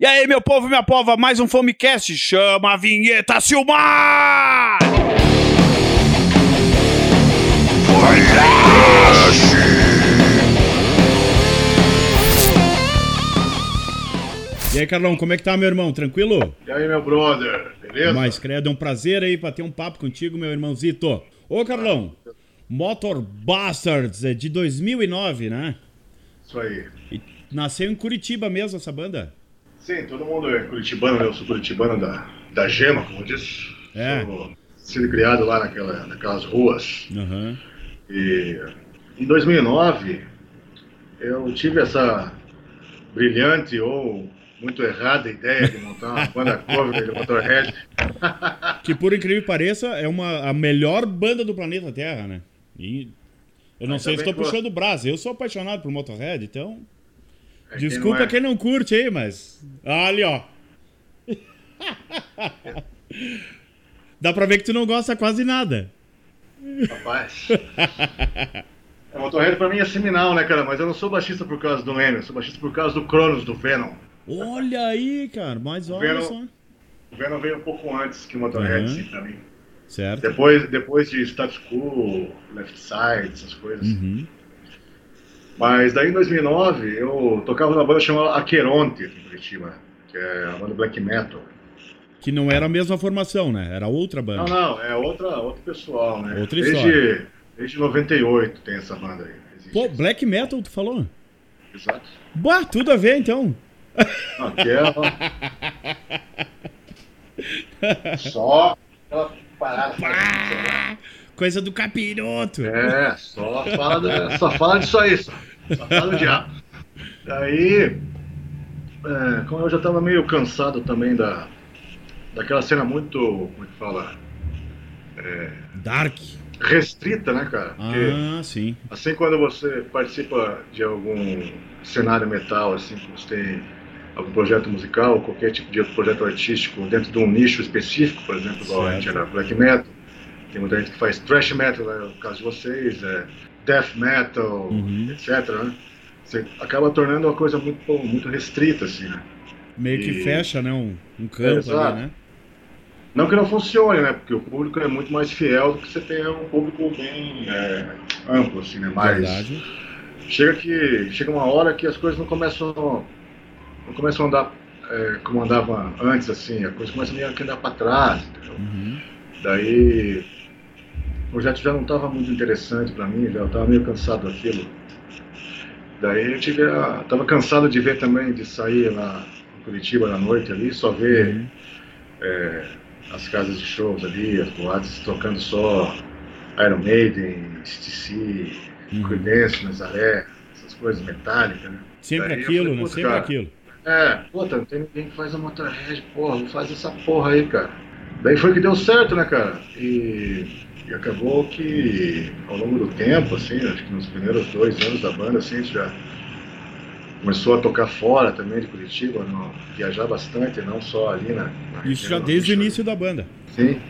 E aí, meu povo e minha pova, mais um Fomecast. Chama a vinheta, Silmar! E aí, Carlão, como é que tá, meu irmão? Tranquilo? E aí, meu brother, beleza? Mas, credo, é um prazer aí bater um papo contigo, meu irmãozito. Ô, Carlão, Motor Bastards é de 2009, né? Isso aí. E nasceu em Curitiba mesmo essa banda? Sim, todo mundo é curitibano, né? Eu sou curitibano da, da Gema, como diz. É. Sou sido criado lá naquela, naquelas ruas. Aham. E em 2009, eu tive essa brilhante ou muito errada ideia de montar uma banda cover de Motorhead. Que por incrível que pareça, é uma, a melhor banda do planeta Terra, né? E eu não Mas sei se estou puxando o braço. Eu sou apaixonado por Motorhead, então. É, quem Desculpa não é? quem não curte aí, mas. Ali, ó. Dá pra ver que tu não gosta quase nada. Rapaz. É, Motorhead pra mim é seminal, né, cara? Mas eu não sou baixista por causa do Leme, eu sou baixista por causa do Cronos, do Venom. Olha aí, cara, mas olha Venom- só. O Venom veio um pouco antes que o Motorhead, Uhum. assim, pra mim. Certo. Depois, depois de Status Quo, Left Side, essas coisas. Uhum. Mas daí em 2009 eu tocava numa banda chamada Aqueronte, em Curitiba, que é uma banda black metal. Que não era a mesma formação, né? Era outra banda. Não, não, é outra, outro pessoal, né? Outra desde, história. desde 98 tem essa banda aí. existe. Pô, black metal, tu falou? Exato. Bah, tudo a ver então. Não, é só aquela parada. Coisa do capiroto. É, só fala, do- só fala disso aí, só, só fala do diabo. Daí, é, como eu já tava meio cansado também da, daquela cena muito, como é que fala, Dark. restrita, né, cara? Porque, Ah, sim. assim, quando você participa de algum cenário metal, assim, que você tem algum projeto musical, qualquer tipo de projeto artístico dentro de um nicho específico, por exemplo, igual a gente era black metal, tem muita gente que faz thrash metal, né, no caso de vocês, é death metal, Uhum. etc, né? Você acaba tornando uma coisa muito, muito restrita, assim, né? Meio que E- fecha, né? Um, um campo ali, né? Não que não funcione, né? Porque o público é muito mais fiel do que você tem um público bem é, amplo, assim, né? Mas Verdade. chega que chega uma hora que as coisas não começam não começam a andar é, como andava antes, assim. A coisa começa meio que andar para trás, entendeu? Uhum. Daí o projeto já não estava muito interessante para mim, já estava meio cansado daquilo. Daí eu tive a, tava cansado de ver também, de sair lá em Curitiba na noite ali, só ver Uhum. é, as casas de shows ali, as boates tocando só Iron Maiden, STC, Uhum. Creedence, Nazaré, essas coisas metálicas, né? Sempre Daí aquilo, falei, né? "Puta, Sempre cara, aquilo. É, puta, não tem ninguém que faz a Motorhead, porra, vou fazer essa porra aí, cara. Daí foi que deu certo, né, cara? E, e acabou que ao longo do tempo, assim, acho que nos primeiros dois anos da banda, assim, já começou a tocar fora também de Curitiba, no- viajar bastante, não só ali na. na Isso já desde o início da banda. Sim.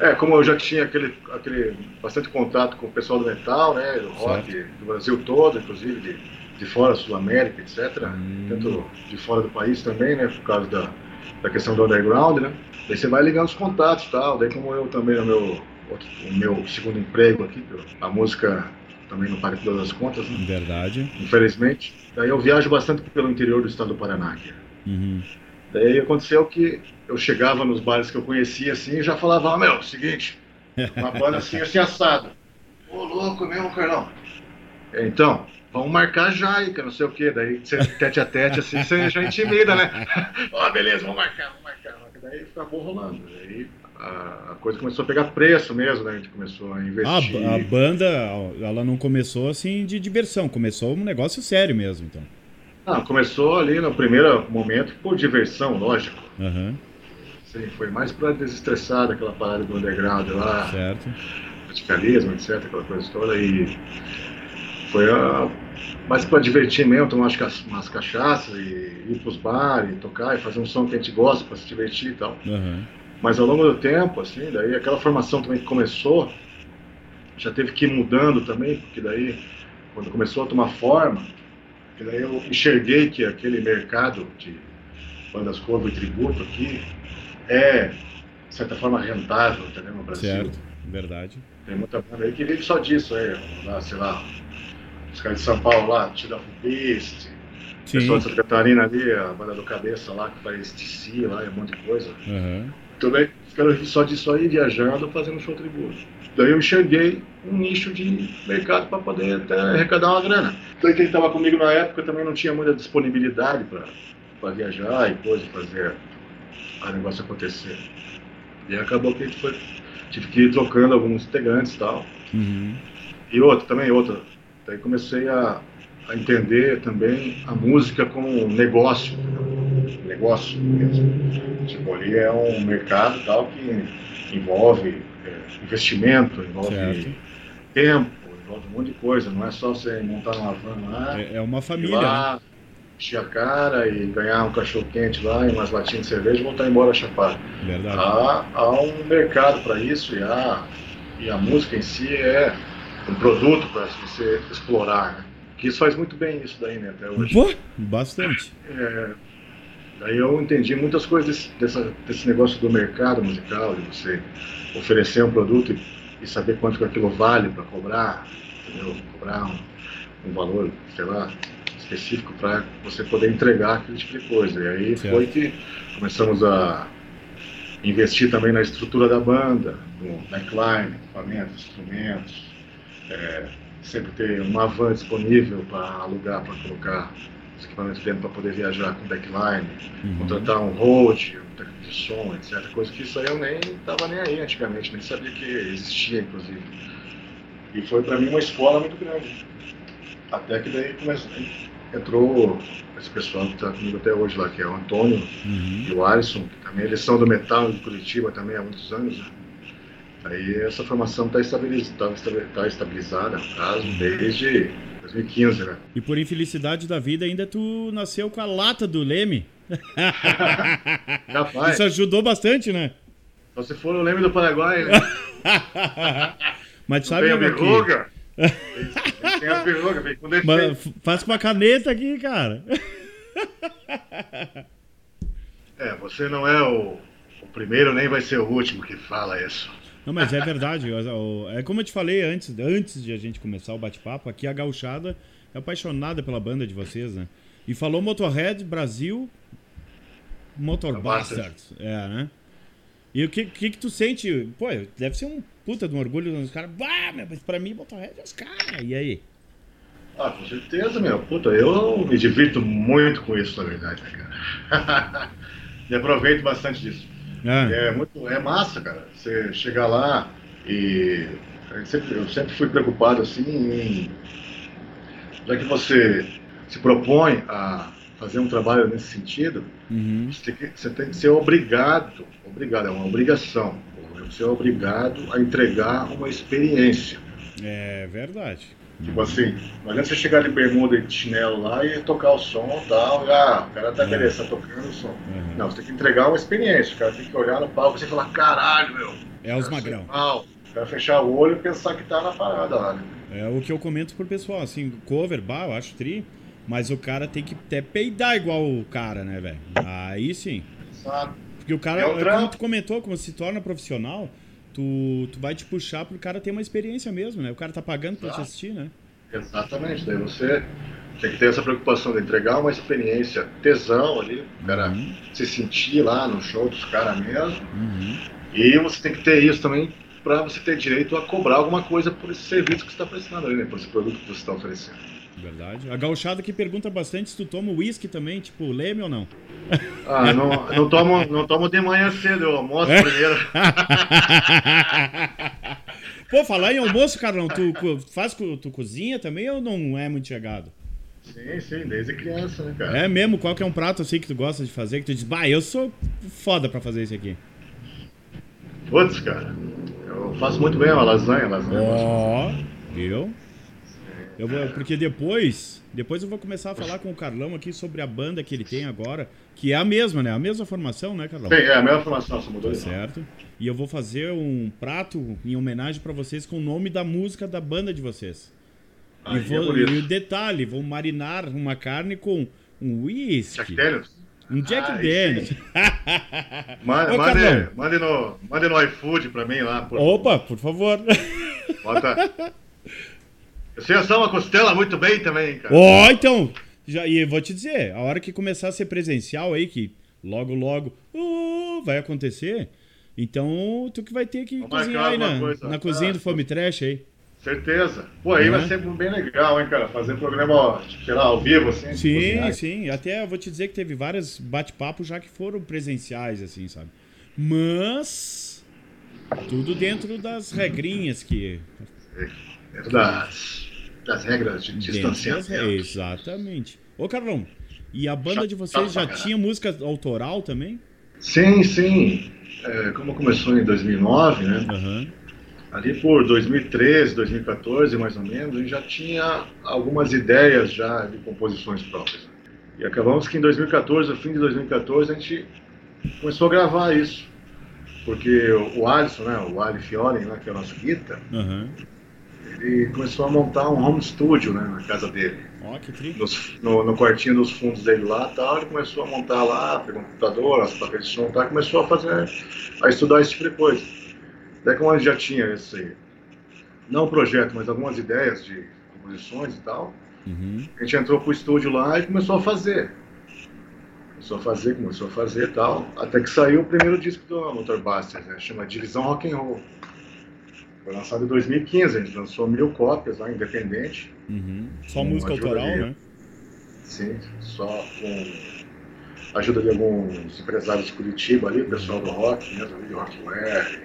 É, como eu já tinha aquele, aquele bastante contato com o pessoal do metal, né, do rock, do Brasil todo, inclusive de, de fora, Sul América, etc. Hum. Tanto de fora do país também, né, por causa da, da questão do underground, né. Daí você vai ligando os contatos e tal. Daí como eu também no meu, outro- o meu segundo emprego aqui, a música também não paga todas as contas, né, Verdade. infelizmente. Daí eu viajo bastante pelo interior do estado do Paraná. Uhum. Daí aconteceu que eu chegava nos bares que eu conhecia assim e já falava, ah, meu, seguinte, uma banda assim, assim assado. Ô, louco mesmo, Carlão. É, Então, vamos marcar já que não sei o quê. Daí você tete a tete, assim, você já intimida, né? Ó, beleza, vamos marcar, vamos marcar. Daí acabou rolando. Daí a, a coisa começou a pegar preço mesmo, né? A gente começou a A, investir. a banda, ela não começou assim de diversão, começou um negócio sério mesmo, então. Não, começou ali no primeiro momento por diversão, lógico. Aham, Sim, foi mais pra desestressar daquela parada do underground lá. certo. radicalismo, etc, aquela coisa toda, e foi a, mais para divertir mesmo, tomar umas, umas cachaças e ir pros bares, e tocar e fazer um som que a gente gosta para se divertir e tal. Aham. Mas ao longo do tempo, assim, daí aquela formação também que começou, já teve que ir mudando também, porque daí, quando começou a tomar forma, que daí eu enxerguei que aquele mercado de, bandas cover e tributo aqui, é, de certa forma, rentável, entendeu? No Brasil. Certo, verdade. Tem muita banda aí que vive só disso, aí, lá, sei lá, os caras de São Paulo lá, Beast, Sim. pessoal de Santa Catarina ali, a banda do Cabeça lá, que faz TC lá, é um monte de coisa. Aham. Também os caras vivem só disso aí, viajando, fazendo show tributo. Daí eu enxerguei um nicho de mercado para poder até arrecadar uma grana. Então quem estava comigo na época também não tinha muita disponibilidade para viajar e coisa, fazer o negócio acontecer. E acabou que a gente foi, tive que ir trocando alguns integrantes e tal. Uhum. E outra, também outra. Daí comecei a, a entender também a música como um negócio? Um negócio mesmo. Tipo, ali é um mercado tal que envolve é, investimento, envolve Certo. tempo, envolve um monte de coisa. Não é só você montar uma van lá, É, é uma família, né? lá, encher a cara e ganhar um cachorro quente lá e umas latinhas de cerveja e voltar embora chapar. Verdade. Há, há um mercado para isso e a, e a música em si é um produto para você explorar. Né? Isso faz muito bem isso daí, né? Até hoje. Pô, bastante. É, daí eu entendi muitas coisas desse, dessa, desse negócio do mercado musical, de você oferecer um produto e, e saber quanto que aquilo vale para cobrar, entendeu? Cobrar um, um valor, sei lá, específico para você poder entregar aquele tipo de coisa. E aí Certo. foi que começamos a investir também na estrutura da banda, no backline, equipamentos, instrumentos, é, sempre ter uma van disponível para alugar, para colocar os equipamentos dentro para poder viajar com backline, Uhum. contratar um road, um técnico de som, etc. Coisa que isso aí eu nem estava nem aí antigamente, nem sabia que existia, inclusive. E foi para mim uma escola muito grande. Até que daí começou, entrou esse pessoal que está comigo até hoje lá, que é o Antônio Uhum. e o Alisson, que também eles são do metal de Curitiba também há muitos anos. Né? Aí essa formação está estabilizada, tá estabilizada, no caso, desde 2015, né? E por infelicidade da vida, ainda tu nasceu com a lata do Leme. Rapaz, Isso ajudou bastante, né? só se for o Leme do Paraguai, né? Mas sabe, tem a verruga. Tem- a verruga, vem com defeito. Mas faz com uma caneta aqui, cara. É, você não é o, o primeiro, nem vai ser o último que fala isso. Não, mas é verdade. É como eu te falei antes, antes de a gente começar o bate-papo, aqui a gauchada é apaixonada pela banda de vocês, né? E falou Motorhead, Brasil, Motor Bastards. É, né? E o que, que que tu sente? Pô, deve ser um puta de um orgulho nos caras. Bah, mas pra mim Motorhead é os caras. E aí? Ah, com certeza, meu. Puta, eu me divirto muito com isso, na verdade, cara? me aproveito bastante disso. Ah, É muito, é massa, cara. Você chegar lá e eu sempre, eu sempre fui preocupado assim em já que você se propõe a fazer um trabalho nesse sentido, uhum. você tem que, você tem que ser obrigado, obrigado é uma obrigação, você é obrigado a entregar uma experiência. É verdade. Tipo assim, não adianta você chegar de bermuda e de chinelo lá e tocar o som e tal, ah, o cara tá É. beleza, tá tocando o som. Uhum. Não, você tem que entregar uma experiência, o cara tem que olhar no palco e você falar, caralho, meu. É os magrão. Mal. O cara fechar o olho e pensar que tá na parada lá, né? É o que eu comento pro pessoal, assim, cover, bah, eu acho tri, mas o cara tem que até peidar igual o cara, né, velho? Aí sim. Sabe? Porque o cara, É o como trampo. tu comentou, como se torna profissional, tu, tu vai te puxar pro cara ter uma experiência mesmo, né? O cara tá pagando pra te Exato. assistir, né? Exatamente. Daí você tem que ter essa preocupação de entregar uma experiência tesão ali, o cara Uhum, se sentir lá no show dos caras mesmo. uhum. E você tem que ter isso também para você ter direito a cobrar alguma coisa por esse serviço que você está prestando ali, né? Por esse produto que você está oferecendo. Verdade. A gauchada que pergunta bastante se tu toma uísque também, tipo leme ou não. Ah, não, não, tomo, não tomo de manhã cedo, eu almoço É? primeiro. Pô, falar em almoço, Carlão, tu faz, tu cozinha também ou não é muito chegado? Sim, sim, desde criança, né, cara? É mesmo? Qual que é um prato assim que tu gosta de fazer, que tu diz, bah, eu sou foda pra fazer isso aqui? Putz, cara, eu faço muito bem uma lasanha, lasanha. Ó, viu? Eu vou, porque depois, depois eu vou começar a falar com o Carlão aqui sobre a banda que ele tem agora, que é a mesma, né? A mesma formação, né, Carlão? Sim, é a mesma formação, só mudou Tá certo. E eu vou fazer um prato em homenagem pra vocês com o nome da música da banda de vocês. E, Aí é vou, bonito. e o detalhe, vou marinar uma carne com um whisky. Jack Daniels? Um Jack Ah, Daniels. Mande, mande, mande, no, mande no iFood pra mim lá. Por, Opa, por favor. Bota. Eu sei assar uma costela muito bem também, cara. Ó, então. Já, e vou te dizer, a hora que começar a ser presencial aí, que logo, logo uh, vai acontecer, então tu que vai ter que cozinhar aí na, coisa. na cozinha Ah, do Fome Trash aí. Certeza. Pô, aí vai Uhum. ser bem legal, hein, cara? Fazer programa, ó, sei lá, ao vivo, assim. Sim, sim. Até eu vou te dizer que teve vários bate-papos já que foram presenciais, assim, sabe? Mas. Tudo dentro das regrinhas que. Das, das regras de distanciamento. Exatamente. Ô, Carlão, e a banda de vocês já tinha música autoral também? Sim, sim. É, como começou em 2009, né? Aham. Ali por 2013, 2014, mais ou menos, a gente já tinha algumas ideias já de composições próprias. E acabamos que em 2014, no fim de 2014, a gente começou a gravar isso. Porque o Alisson, né, o Ali Fiore, né, que é o nosso guita, Aham. Ele começou a montar um home studio né, na casa dele. Ó, que tri. Nos- no, no quartinho dos fundos dele lá tal, ele começou a montar lá, pegou um computador, as placas de som e tal, começou a fazer, a estudar esse tipo de coisa. Daí como gente já tinha esse, não projeto, mas algumas ideias de composições e tal, Uhum. a gente entrou pro estúdio lá e começou a fazer. Começou a fazer, começou a fazer e tal, até que saiu o primeiro disco do Motorbusters, né, chama Divisão Rock and Roll. Foi lançado em 2015, a gente lançou mil cópias lá, independente. Uhum. Só música autoral, ali. né? Sim, só com a ajuda de alguns empresários de Curitiba ali, o pessoal do rock, mesmo ali, Rockware.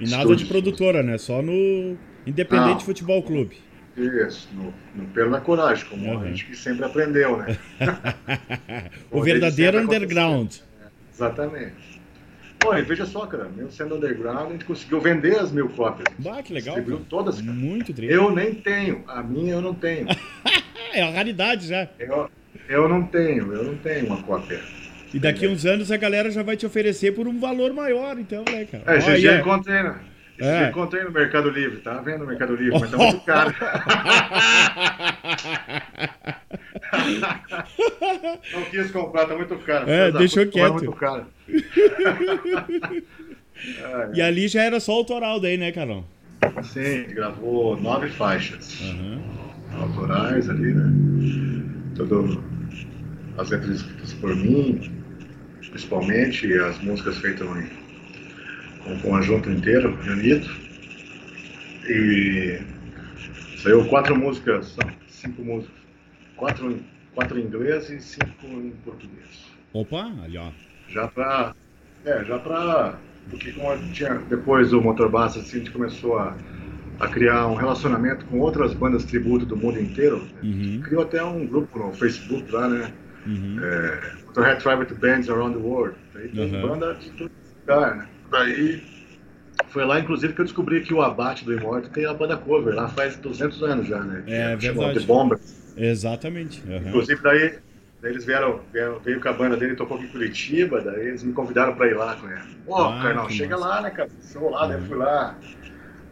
E nada Estúdios. de produtora, né? Só no Independente Não. Futebol Clube. Isso, no, no pelo da coragem, como Uhum. a gente que sempre aprendeu, né? o verdadeiro underground. Exatamente. E veja só, cara, mesmo sendo underground, a gente conseguiu vender as mil cópias. Bah, que legal. Distribuiu todas, cara. Muito tri. Eu nem tenho, a minha eu não tenho. É uma raridade já. Eu, eu não tenho, eu não tenho uma cópia. E daqui uns anos a galera já vai te oferecer por um valor maior, então, né, cara? É, Olha, eu encontrei, né? É. eu encontrei no Mercado Livre, tá vendo no Mercado Livre, mas tá muito caro. Não quis comprar, tá muito caro. É, deixou puta, é quieto. muito caro. É, E ali já era só autoral daí, né, Carlão? Sim, gravou nove faixas Aham. autorais ali, né? Tudo as letras escritas por mim, principalmente, as músicas feitas em, com o conjunto inteiro, reunido. E saiu quatro músicas, cinco músicas. Quatro, em- quatro em inglês e cinco em português. Opa, ali, ó. Já pra. É, já pra. Porque como tinha, depois do Motorbass, assim, a gente começou a, a criar um relacionamento com outras bandas tributo do mundo inteiro. Uhum, Criou até um grupo no Facebook lá, né? uhum. É, Motorhead Tribute Bands Around the World. Aí tem Uhum. banda de todo lugar, né? Daí foi lá, inclusive, que eu descobri que o Abate do Immortal tem a banda cover lá faz 200 anos já, né? É Que verdade. The Bombers. Exatamente. aham. Inclusive, daí, daí eles vieram, vieram, veio com a banda dele, tocou aqui em Curitiba, daí eles me convidaram pra ir lá com ele. Pô, Ah, Carnal, chega massa. lá, né, cara? Show lá, daí Uhum. eu fui lá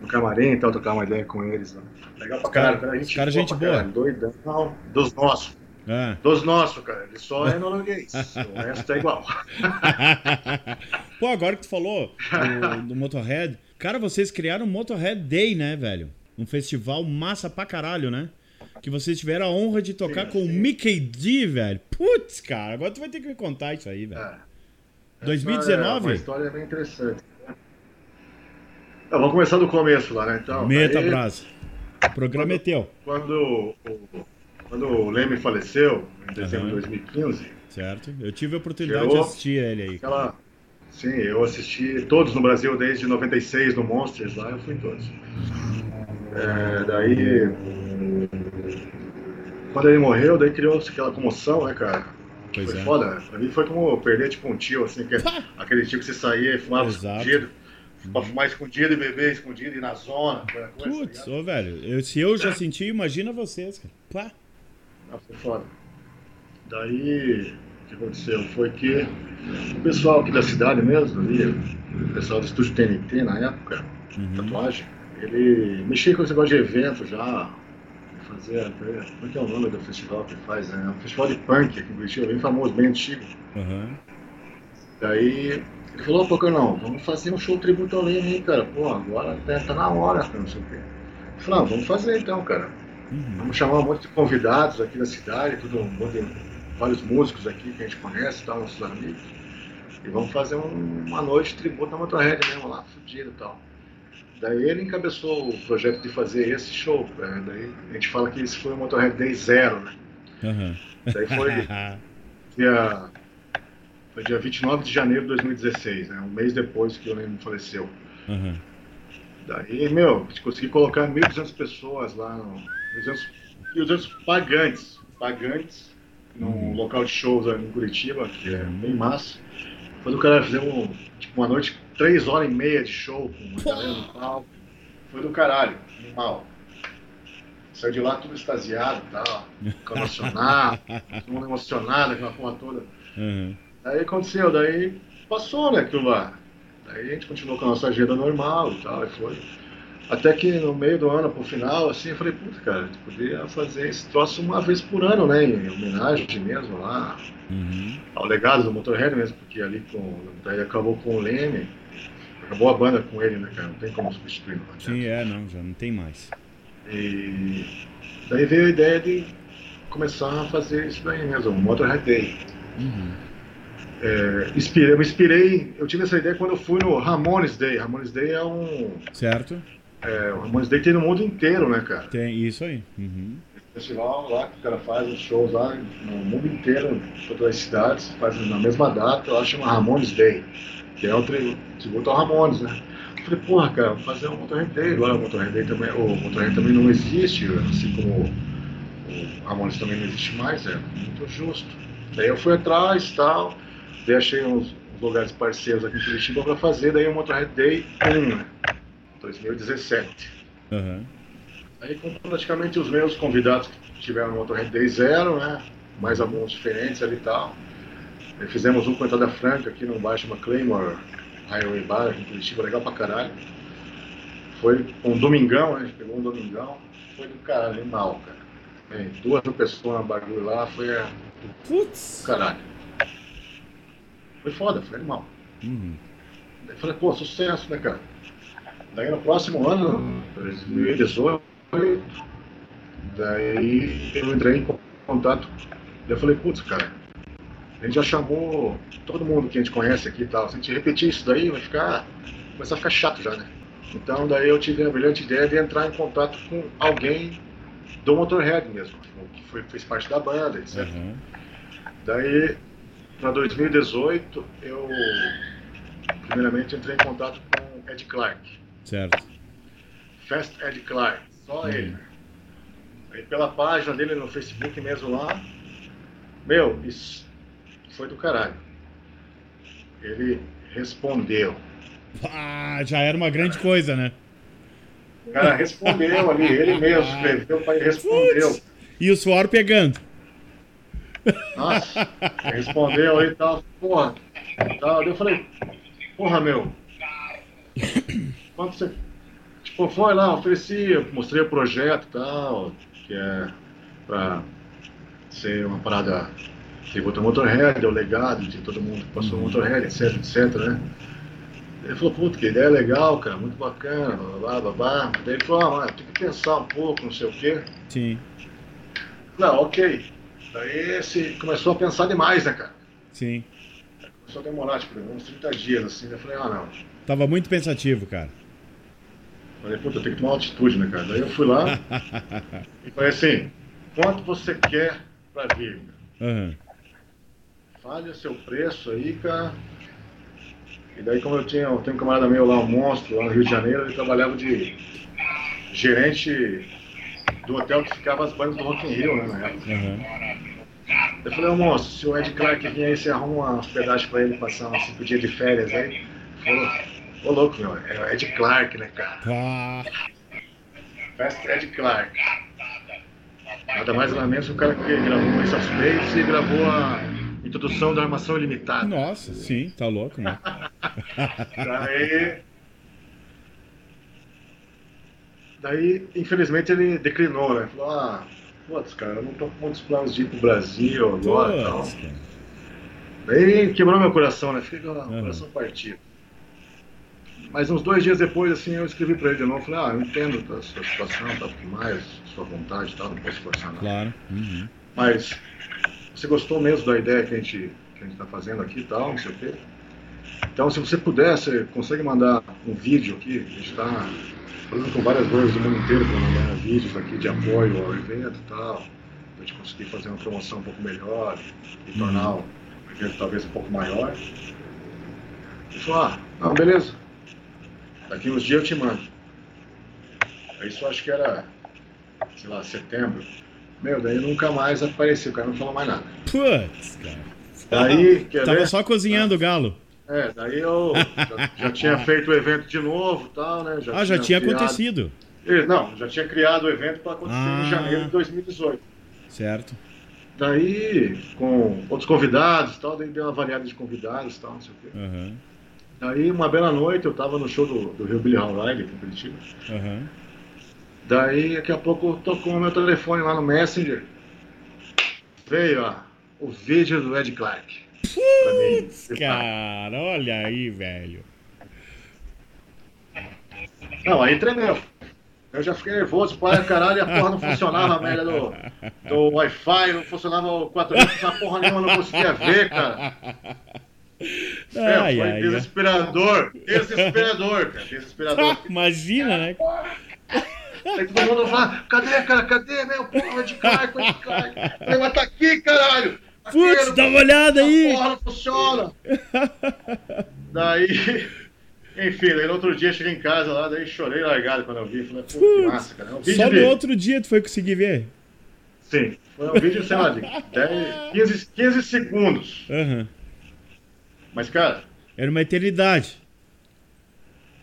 no camarim e tal, trocar uma ideia com eles. Né? Legal pra Os cara- caralho, cara. os cara gente pra boa. caralho, Doidão. Dos nossos. Ah. Dos nossos, cara. Ele só é norueguês. o resto é igual. Pô, agora que tu falou do, do Motorhead, cara, vocês criaram o Motorhead Day, né, velho? Um festival massa pra caralho, né? Que vocês tiveram a honra de tocar Sim, com o sim. Mickey D, velho. Putz, cara, agora tu vai ter que me contar isso aí, velho. É. 2019? É uma história bem interessante. Então, vamos começar do começo lá, né? Então, Meta daí- brasa. O programa é teu, quando o, quando o Leme faleceu, em dezembro de 2015, certo? Eu tive a oportunidade de assistir ele aí. aquela. Sim, eu assisti todos no Brasil desde 96 no Monsters lá, eu fui em todos. É, daí. Quando ele morreu, daí criou-se aquela comoção, né, cara? Pois foi é. foda. Pra mim foi como perder tipo um tio, assim, que, aquele tio que você saía e fumava Exato. escondido. Pra fumar escondido e beber escondido e ir na zona. tá Putz, ô, velho, eu- se eu já senti, imagina vocês, cara. Pá. Ah, foi foda. Daí, o que aconteceu foi que o pessoal aqui da cidade mesmo, ali, o pessoal do estúdio TNT na época, Uhum. tatuagem, ele mexia com esse negócio de evento já, fazer. Como é que é o nome do festival que faz? É um festival de punk aqui em Curitiba, bem famoso, bem antigo. Aham. Daí ele falou, pô, não, vamos fazer um show tributo ao Leme aí, cara. Pô, agora tá, tá na hora, cara, não sei o quê. Eu falei, ah, vamos fazer então, cara. Uhum. Vamos chamar um monte de convidados aqui da cidade, tudo, vários músicos aqui que a gente conhece, tal, nossos amigos. E vamos fazer um- uma noite tributo na Motorhead mesmo lá, fudido e tal. Daí ele encabeçou o projeto de fazer esse show. né? Daí a gente fala que esse foi o Motorhead Day Zero, né? Aham. Daí foi dia, foi dia 29 de janeiro de 2016, né? Um mês depois que o Leme faleceu. Aham. Daí, meu, conseguiu colocar 1.200 pessoas lá, no- 1.200 1.200 pagantes, pagantes, num local de shows em Curitiba, que é bem massa. Foi do caralho, fizemos tipo, uma noite, três horas e meia de show com uma galera no palco. Foi do caralho, animal. Saiu de lá tudo extasiado e tal, emocionado, todo mundo emocionado, aquela porra toda. Aham. Aí aconteceu, daí passou, né, aquilo lá. Daí a gente continuou com a nossa agenda normal e tal, e foi. Até que no meio do ano, pro final, assim, eu falei, puta, cara, a gente podia fazer esse troço uma vez por ano, né, em homenagem mesmo lá Uhum. ao legado do Motorhead mesmo, porque ali com, daí acabou com o Leme, acabou a banda com ele, né, cara, não tem como substituir. Não adianta. Sim, é, não, já não tem mais. E daí veio a ideia de começar a fazer isso daí mesmo, o Motorhead Day. Uhum. É, inspirei, eu me inspirei, eu tive essa ideia quando eu fui no Ramones Day. Ramones Day é um. Certo? É, o Ramones Day tem no mundo inteiro, né, cara? Tem isso aí. Uhum. Festival lá que o cara faz os shows lá no mundo inteiro, em todas as cidades, faz na mesma data, eu acho chama Ramones Day, que é o tri- tributo ao Ramones, né? Eu falei, porra, cara, vamos fazer um Motorhead Day. Agora o Motorhead Day também, o Motorhead também não existe, assim como o Ramones também não existe mais, é muito justo. Daí eu fui atrás e tal, daí achei uns, lugares parceiros aqui em Curitiba para fazer, daí o Motorhead Day 1, né? 2017. Aham. Aí com praticamente os mesmos convidados que tiveram no Motorhead Day Zero, né? Mais alguns diferentes ali e tal. Aí fizemos um com a entrada franca aqui no bairro chama Claymore Highway Bar, aqui em Curitiba, legal pra caralho. Foi um domingão, né? A gente pegou um domingão. Foi do caralho, animal, cara. Bem, duas mil pessoas no bagulho lá, foi é, do Putz! caralho. Foi foda, foi animal. Uhum. Daí falei, pô, sucesso, né, cara? Daí no próximo ano, 2018, daí eu entrei em contato. Daí eu falei, putz, cara, a gente já chamou todo mundo que a gente conhece aqui e tal. Se a gente repetir isso daí, vai ficar. começar a ficar chato já, né? Então daí eu tive a brilhante ideia de entrar em contato com alguém do Motorhead mesmo, que foi, fez parte da banda, etc. Aham. Daí, para 2018, eu primeiramente entrei em contato com Ed Clark, Certo. Fast Ed Clark, só Hum. ele. Aí pela página dele no Facebook mesmo lá, meu, isso foi do caralho. Ele respondeu. Ah, já era uma grande coisa, né? O cara respondeu ali, ele mesmo escreveu, pai respondeu. Putz! E o suor pegando. Nossa, respondeu aí e tal, porra. Tal. Eu falei, porra, meu. Quando você. Tipo, foi lá, ofereci, mostrei o projeto e tal, que é pra ser uma parada tributo ao Motorhead, é o legado de todo mundo que passou o Motorhead, etc, etc, né? Ele falou, puta, que ideia legal, cara, muito bacana, blá, blá, blá, blá. Daí ele falou, ah, mas tem que pensar um pouco, não sei o quê. Sim, Não, ok. Daí começou a pensar demais, né, cara? sim. Começou a demorar, tipo, uns 30 dias, assim. Daí eu falei, ah, não. Tava muito pensativo, cara. Falei, puta, tenho que tomar uma atitude, né, cara? Daí eu fui lá e falei assim, quanto você quer pra vir? cara? Aham. Fale o seu preço aí, cara. E daí, como eu tinha, eu tenho um camarada meu lá, um monstro, lá no Rio de Janeiro, ele trabalhava de gerente do hotel que ficava as bandas do Rock in Rio, né, na época. Aham. Eu falei, ô moço, se o Ed Clark vir aí, você arruma uma hospedagem pra ele passar uns cinco dias de férias aí. Falou, ô louco, meu, é o Ed Clark, né, cara? Ah, Fast Ed Clark. Nada mais nada menos que o cara que gravou Ace of Spades e gravou a introdução da Armação Ilimitada. nossa, sim, tá louco, né? Daí. Daí, infelizmente, ele declinou, né? Falou, ah, putz, cara, eu não tô com muitos planos de ir pro Brasil agora e tal. Daí quebrou meu coração, né? Fiquei com o Uhum. coração partido. Mas uns dois dias depois, assim, eu escrevi pra ele de novo. Falei, ah, eu entendo a sua situação, tá tudo mais, sua vontade e tal, não posso forçar nada. Claro. Uhum. Mas você gostou mesmo da ideia que a gente, que a gente tá fazendo aqui e tal, não sei o quê. Então, se você puder, você consegue mandar um vídeo aqui, a gente tá falando com várias lojas do mundo inteiro para mandar vídeos aqui de apoio ao evento e tal, pra gente conseguir fazer uma promoção um pouco melhor e tornar o evento talvez um pouco maior. Ele falou, ah, não, beleza. Daqui uns dias eu te mando. Aí Isso eu acho que era, sei lá, setembro. Meu, daí nunca mais apareceu, o cara não falou mais nada. Putz, cara. Daí, Tava ver? só cozinhando o galo. É, daí eu já, já tinha feito o evento de novo tal, né? Ah, já tinha criado- acontecido. Não, já tinha criado o evento para acontecer Ah. em janeiro de 2018. Certo. Daí, com outros convidados e tal, daí deu uma variada de convidados e tal, não sei o quê. Aham. Daí, uma bela noite, eu tava no show do, do Rio Billy Riley, aqui em Curitiba. Aham. Daí, daqui a pouco, tocou o meu telefone lá no Messenger. Veio, ó, o vídeo do Ed Clark. Mim. Cara, olha aí, velho. Não, aí tremeu. Eu já fiquei nervoso, para caralho, e a porra não funcionava, a merda do, do Wi-Fi, não funcionava o 4G, não funcionava porra nenhuma, não conseguia ver, cara. É, Ai, foi ai, ai. desesperador, desesperador, cara, desesperador. Imagina, né? Aí todo mundo fala, cadê, cara, cadê, meu, porra de carro, de. Falei, mas tá aqui, caralho. Putz, dá uma olhada aí. porra não funciona. daí, enfim, daí no outro dia cheguei em casa lá, daí chorei largado quando eu vi, falei, pô, que massa, cara. É um Só de... no outro dia tu foi conseguir ver. Sim, foi um vídeo, sei lá, de 10, 15, 15 segundos. Aham. Mas, cara, Era uma eternidade.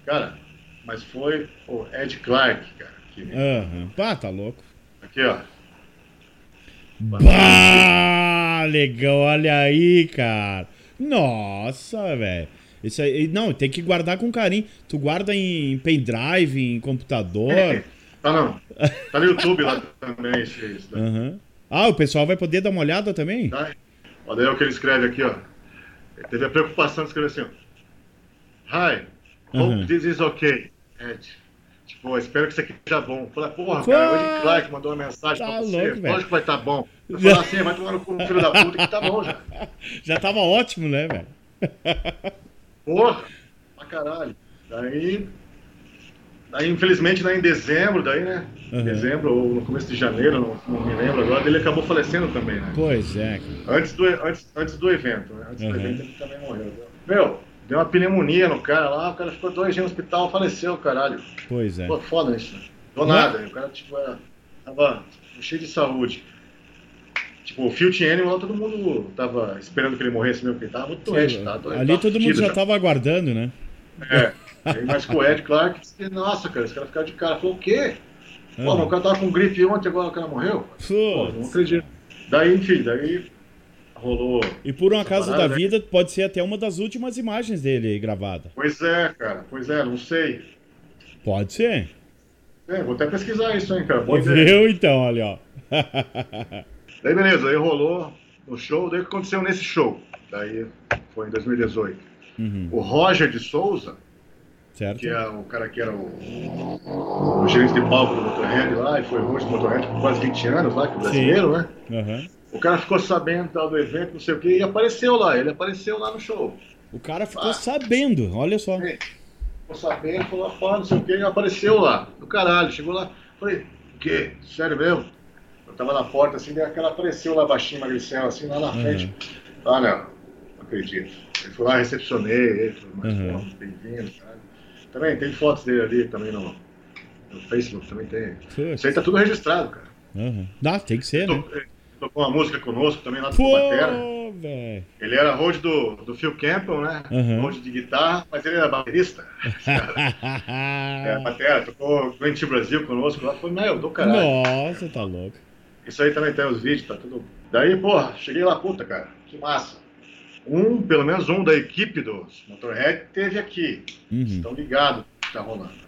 cara, mas foi o Ed Clark, cara. Que, Aham. Pá, tá louco. aqui, ó. Bah, legal, olha aí, cara. Nossa, velho. Isso aí, não, tem que guardar com carinho. Tu guarda em pendrive, em computador. Tá não. Tá no YouTube lá também, esse daí. Aham. Ah, o pessoal vai poder dar uma olhada também? Tá? Daí é o que ele escreve aqui, ó. Ele teve a preocupação de escrever assim, ó. Hi, hope Uhum. this is okay, Ed. Tipo, espero que isso aqui esteja bom. Falei, porra, cara, o Ed Clark mandou uma mensagem Tá pra você. louco. Lógico que vai estar bom. Eu falei assim, vai tomar no cu, filho da puta, que tá bom já. Já tava ótimo, né, velho? Porra, pra caralho. Daí, daí infelizmente, né, em dezembro, daí, né? Uhum. dezembro ou no começo de janeiro, não, não me lembro agora, ele acabou falecendo também, né? Pois é. Antes do, antes, antes do evento, né? Antes Uhum. do evento ele também morreu. Meu, deu uma pneumonia no cara lá, o cara ficou dois dias no hospital, faleceu, caralho. Pois é. Pô, foda isso. Do Não. nada, o cara, tipo, era, tava cheio de saúde. Tipo, o Phil Animal, todo mundo tava esperando que ele morresse mesmo, porque ele tava muito doente, tá? doente, Ali tava todo mundo fudido já tava aguardando, né? É. Aí, mas com o Ed Clark, disse que, nossa, cara, esse cara ficava de cara. Falou, o quê? Pô, Ah. o cara tava com gripe ontem, agora o cara morreu? Pô, não acredito. Daí, enfim, daí rolou. E por um acaso da parada, né? vida, pode ser até uma das últimas imagens dele gravada. Pois é, cara, pois é, não sei. Pode ser. É, vou até pesquisar isso, hein, cara. Boa. Viu então, olha, ó. Daí, beleza, aí rolou no show, daí o que aconteceu nesse show? Daí foi em 2018. Uhum, O Roger de Souza, certo? que é o cara que era o, o gerente de palco do Motorhead lá, e foi host do Motorhead por quase 20 anos lá, que é brasileiro, né? Aham. O cara ficou sabendo tal, do evento, não sei o que, e apareceu lá. Ele apareceu lá no show. O cara ficou Ah. sabendo, olha só. É. Ficou sabendo, falou, pá, não sei o que, e apareceu lá. Do caralho, chegou lá. Falei, o quê? Sério mesmo? Eu tava na porta assim, daí aquela apareceu lá baixinho, magricel, assim, lá na frente. Ah, não, não acredito. Ele foi lá, recepcionei ele, falou, mas Uhum. bem-vindo, cara. Também tem fotos dele ali, também no, no Facebook, também tem. Isso aí tá tudo registrado, cara. Aham. Dá, tem que ser, né? Tocou, uma música conosco também lá do Pô, Batera. Ele era road do, do Phil Campbell, né? Uhum. Road de guitarra, mas ele era baterista. É, batera, tocou Grant Brasil conosco lá. Foi, meu, do caralho. Nossa, tá louco. Isso aí também tem os vídeos, tá tudo. Daí, porra, cheguei lá, puta, cara, que massa. Um, pelo menos um da equipe dos Motorhead teve aqui. Uhum. Estão ligados que tá rolando.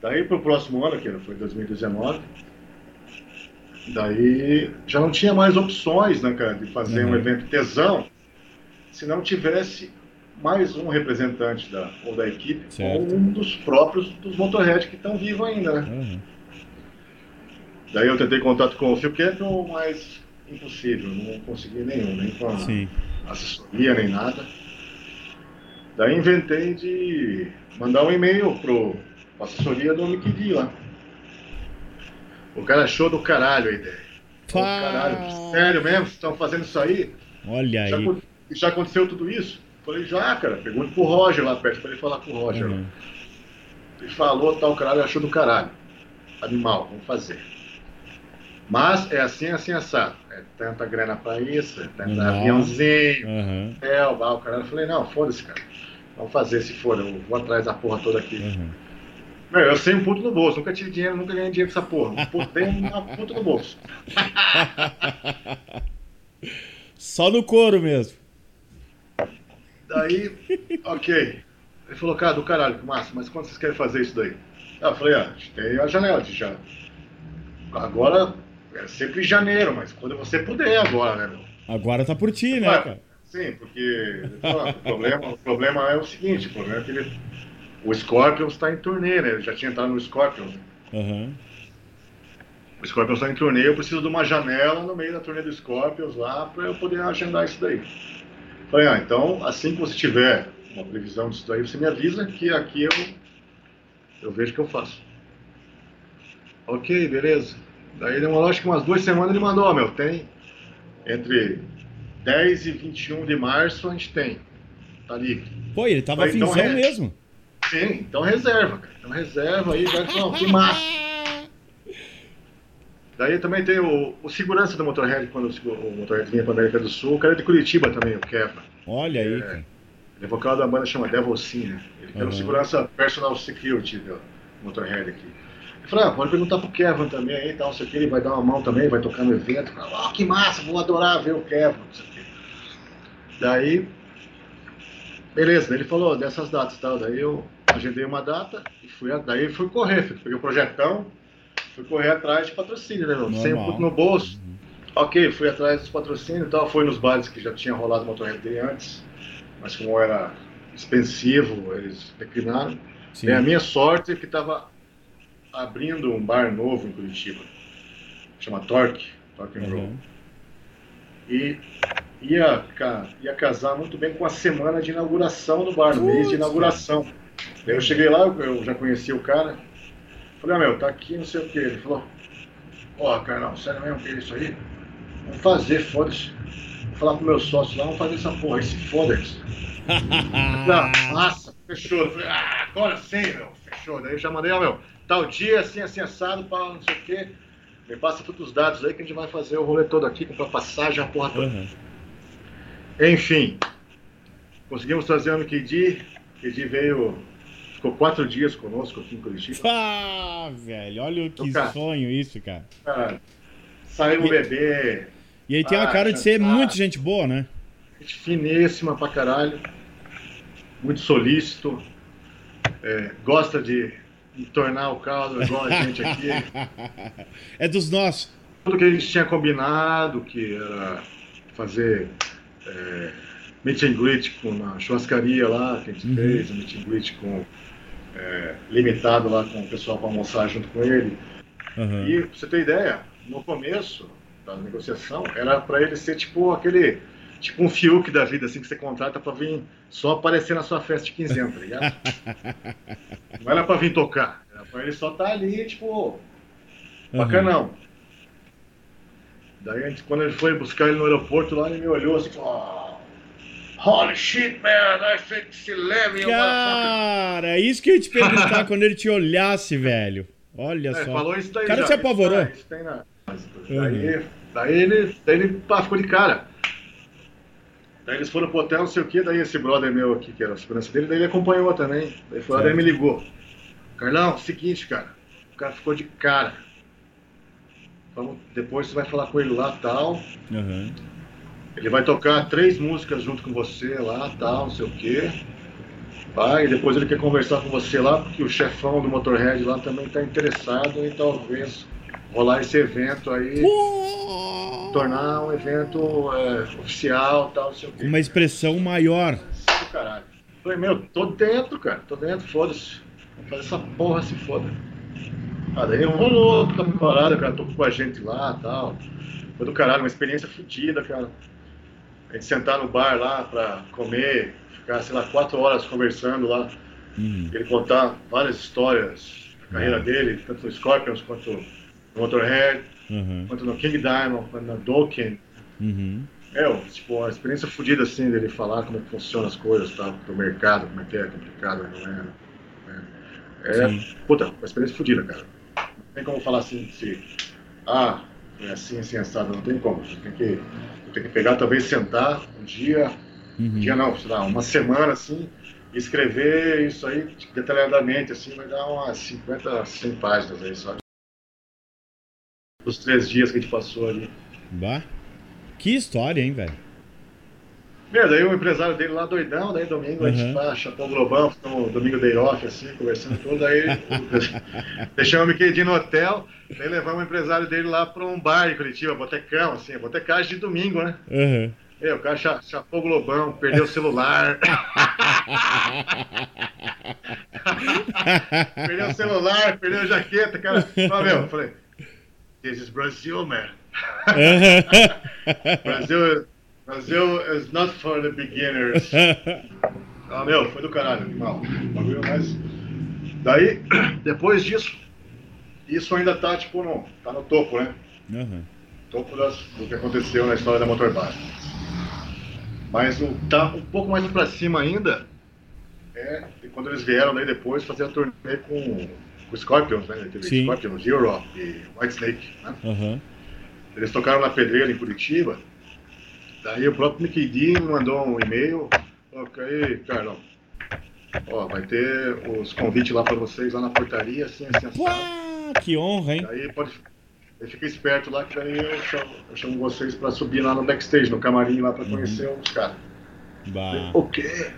Daí pro próximo ano, que foi 2019, daí já não tinha mais opções, né, cara, de fazer Uhum. um evento tesão se não tivesse mais um representante da, ou da equipe Certo. ou um dos próprios dos Motorhead que estão vivos ainda, né? Aham. Daí eu tentei contato com o Phil Campbell, mas impossível, não consegui nenhum, nem com a Sim. assessoria, nem nada. Daí inventei de mandar um e-mail pro assessoria do Mickey D lá. O cara achou do caralho a ideia. Pô, caralho, sério mesmo? Vocês estão fazendo isso aí? Olha Já, aí. acon- já aconteceu tudo isso? Falei, já, cara. Pergunta pro Roger lá perto, pra ele falar com o Roger. Uhum. Ele falou, tal, caralho, achou do caralho. Animal, vamos fazer. Mas é assim, assim, assado. É tanta grana pra isso, é tanto Não. aviãozinho, hotel, lá, o caralho. Eu falei, não, foda-se, cara. Vamos fazer se for, eu vou atrás da porra toda aqui. Aham. Meu, eu sei um puto no bolso, nunca tive dinheiro, nunca ganhei dinheiro com essa porra. Um puto tem uma puta no bolso. Só no couro mesmo. Daí, ok. Ele falou, cara, do caralho, massa, mas quando vocês querem fazer isso daí? Ah, eu falei, ah, tem a janela de já. Agora é sempre em janeiro, mas quando você puder agora, né, meu? Agora tá por ti, né, Ah, cara? Sim, porque o, problema, o problema é o seguinte, o problema é que ele, o Scorpions está em turnê, né? Ele já tinha entrado no Scorpions. Aham. O Scorpions está em turnê, eu preciso de uma janela no meio da turnê do Scorpions lá para eu poder agendar isso daí. Falei, ah, então assim que você tiver uma previsão disso daí, você me avisa que aqui eu, eu vejo o que eu faço. Ok, beleza. Daí demorou acho que umas duas semanas ele mandou, meu, tem entre 10 e 21 de março a gente tem. Tá livre. Pô, ele tava Mas então é. mesmo. Sim, então reserva, cara. Então reserva aí, vai falar, que massa. Daí também tem o, o segurança do Motorhead, quando o, o Motorhead vinha para América do Sul, o cara é de Curitiba também, o Kevin. Olha aí, É. cara. Ele é vocal da banda chama Devil Sin, né? Ele era Uhum. o segurança personal security do Motorhead aqui. Eu falei, ah, pode perguntar pro Kevin também aí, tal, não sei o que, ele vai dar uma mão também, vai tocar no evento. Falei, oh, que massa, vou adorar ver o Kevin, não sei o. Daí, beleza, ele falou dessas datas e tal, daí eu agendei uma data e fui, daí fui correr, fui, peguei o projetão, fui correr atrás de patrocínio, né, meu? Sem puto no bolso. Ok, fui atrás dos patrocínios e tal, fui nos bares que já tinha rolado Motorhead Day antes, mas como era expensivo, eles declinaram. Sim. É a minha sorte que estava abrindo um bar novo em Curitiba, chama Torque, Torque and Roll. Aham. E ia, ia casar muito bem com a semana de inauguração do bar, no mês de Putz, inauguração. Daí eu cheguei lá, eu, já conhecia o cara, falei, ah, meu, tá aqui, não sei o que. Ele falou, ó, Carlão, sério mesmo que é isso aí? Vamos fazer, foda-se. Vou falar pro meu sócio lá, vamos fazer essa porra, esse foda-se. Ah, massa, fechou. Eu falei, ah, agora sim, meu, fechou. Daí eu já mandei, ó, meu, tal dia, assim, assim, assado, pá, não sei o quê. Me passa todos os dados aí que a gente vai fazer o rolê todo aqui, comprar passagem, a porra toda. Aham. Enfim, conseguimos trazer o MKD. MKD veio, ficou quatro dias conosco aqui em Curitiba. Ah, velho, olha que Cara. sonho isso, cara. Cara, saiu o bebê, E aí tem uma Ah, cara de ser ah. muito gente boa, né? gente finíssima pra caralho, muito solícito, é, gosta de tornar o caldo igual a gente aqui. é dos nossos. Tudo que a gente tinha combinado, que era fazer é, meet and greet com na churrascaria lá, que a gente Uhum. fez, meet and greet com, é, limitado lá com o pessoal para almoçar junto com ele. Aham. E pra você ter ideia, no começo da negociação, era para ele ser tipo aquele. Tipo um Fiuk da vida, assim, que você contrata pra vir só aparecer na sua festa de 15 anos, tá ligado? Não era pra vir tocar, era pra ele só estar ali, tipo, Aham. bacanão. Daí, a gente- quando ele foi buscar ele no aeroporto lá, ele me olhou assim, oh, Holy shit, man, I think she left me, motherfucker. Cara, é isso que eu ia te perguntar quando ele te olhasse, velho. Olha É, só. falou isso daí O cara já, se apavorou. Isso, isso tem na... Uhum. Daí, daí ele, daí ele pá, ficou de cara. Daí eles foram pro hotel, não sei o que, daí esse brother meu aqui, que era a segurança dele, daí ele acompanhou também. Daí foi lá, daí me ligou. Carlão, seguinte, cara, o cara ficou de cara. Vamos, depois você vai falar com ele lá tal. Aham. Ele vai tocar três músicas junto com você lá, tal, não sei o quê. Vai, e depois ele quer conversar com você lá, porque o chefão do Motorhead lá também está interessado em talvez rolar esse evento aí, tornar um evento é, oficial tal, não sei o quê. Uma expressão maior. Do caralho. Falei, meu, tô dentro, cara, tô dentro, foda-se. Vamos fazer essa porra se foda. Ah, daí rolou outra parada, cara, tô com a gente lá tal. Foi do caralho, uma experiência fodida, cara. A gente sentar no bar lá pra comer, ficar, sei lá, quatro horas conversando lá. Uhum. Ele contar várias histórias da carreira Uhum. dele, tanto no Scorpions quanto no Motorhead, Uhum. quanto no King Diamond, quanto na Dokken. Uhum. É, tipo, uma experiência fodida assim dele falar como funcionam as coisas, tá? Pro mercado, como é que é complicado, não é. né? É, puta, uma experiência fodida, cara. Não tem como falar assim, se. Ah, é assim, assim, assado, não tem como. Você tem que, tem que pegar, talvez sentar um dia, um Uhum. dia não, sei lá, uma semana assim, e escrever isso aí detalhadamente, assim, vai dar umas 50, 100 páginas aí, sabe? Os três dias que a gente passou ali. Bah. Que história, hein, velho? Meu, daí o empresário dele lá doidão, daí domingo a gente Uhum. tá, chapou o globão, ficamos domingo day off, assim, conversando tudo, aí deixamos o Mickey D no hotel, daí levamos o empresário dele lá pra um bar em Curitiba, botecão, assim, botecagem de domingo, né? Uhum. Meu, o cara cha- chapou o globão, perdeu o celular, perdeu o celular, perdeu a jaqueta, cara. Falei, meu, eu falei, this is Brazil, man. Brasil, Brasil is not for the beginners. Ah, meu, foi do caralho, animal. Bagulho mais. Daí, depois disso, isso ainda tá, tipo, no, tá no topo, né? Uhum. Topo das, do que aconteceu na história da Motorbike. Mas o, tá um pouco mais pra cima ainda é quando eles vieram daí depois fazer a turnê com, com Scorpions, né? Teve Sim. Scorpions, Europe e Whitesnake, né? Uhum. Eles tocaram na Pedreira, em Curitiba. Daí o próprio Mickey D mandou um e-mail. Aí, Carlão. Ó, vai ter os convites lá pra vocês, lá na portaria, assim, assim, assim. Uau, que honra, hein? Daí pode. Fica esperto lá, que daí eu chamo, eu chamo vocês pra subir lá no backstage, no camarim lá pra conhecer os caras. Bah. O quê?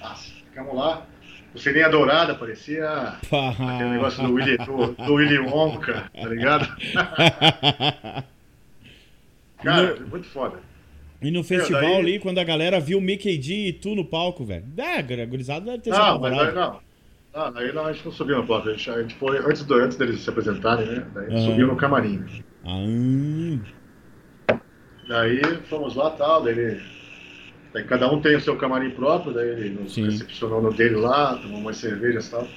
Nossa, ficamos lá. O Sininha Dourada parecia aquele negócio do Willy, do, do Willy Wonka, tá ligado? Cara, No- muito foda. E no festival daí- ali, quando a galera viu Mickey D e tu no palco, velho. É, gurizada deve ter Não, mas aí não. Não, aí não, a gente não subiu no palco. A gente, a gente foi antes, do, antes deles se apresentarem, né? Daí a gente Aham. subiu no camarim. Ah. Daí fomos lá tal, daí ele. Daí cada um tem o seu camarim próprio, daí ele nos Sim. recepcionou no dele lá, tomou umas cervejas e tal.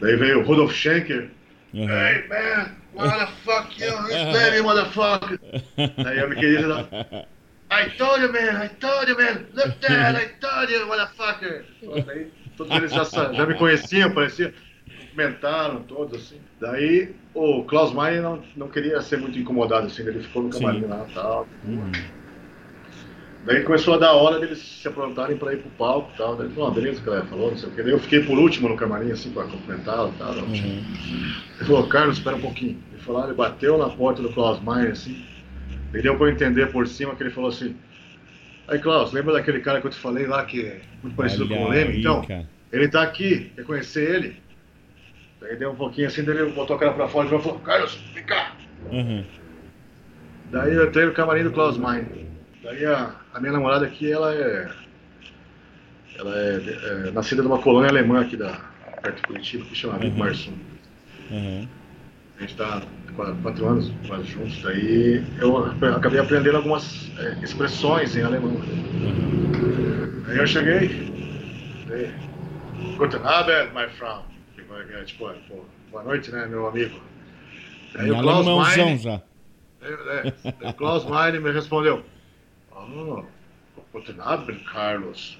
Daí veio o Rudolf Schenker. Uhum. Hey man, what the fuck you, Hispanic motherfucker. Daí eu me queria. I told you man, I told you man, look there, I told you motherfucker. Daí todos eles já, já me conheciam, parecia. Cumprimentaram todos assim. Daí o Klaus Mayer não, não queria ser muito incomodado assim, ele ficou no camarim Sim. lá e tal. Uhum. Daí começou a dar hora deles se aprontarem pra ir pro palco e tal. Daí ele falou, ah, beleza, o cara falou, não sei o que. Daí eu fiquei por último no camarim, assim, pra cumprimentá-lo e tal. Uhum. Ele falou, Carlos, espera um pouquinho. Ele falou, ah, ele bateu na porta do Klaus Mayer, assim. Daí deu pra eu entender por cima que ele falou assim. Aí, Klaus, lembra daquele cara que eu te falei lá que é muito parecido Olha com o Leme? Então, cara. ele tá aqui, quer conhecer ele? Daí deu um pouquinho assim, daí ele botou a cara pra fora e falou, Carlos, vem cá. Uhum. Daí eu entrei no camarim do Klaus Mayer. Daí a, a minha namorada aqui, ela é. Ela é, é nascida numa colônia alemã aqui da, perto de Curitiba, que chama Vico Uhum. Uhum. A gente está quatro, anos quase juntos. Daí eu acabei aprendendo algumas é, expressões em alemão. Uhum. Aí eu cheguei. Daí, Guten Abend, my Frau. Que é, Tipo, boa noite, né, meu amigo. Aí o Klaus Meine, já. é, é, o Klaus Meine me respondeu. Guten Abend, Carlos.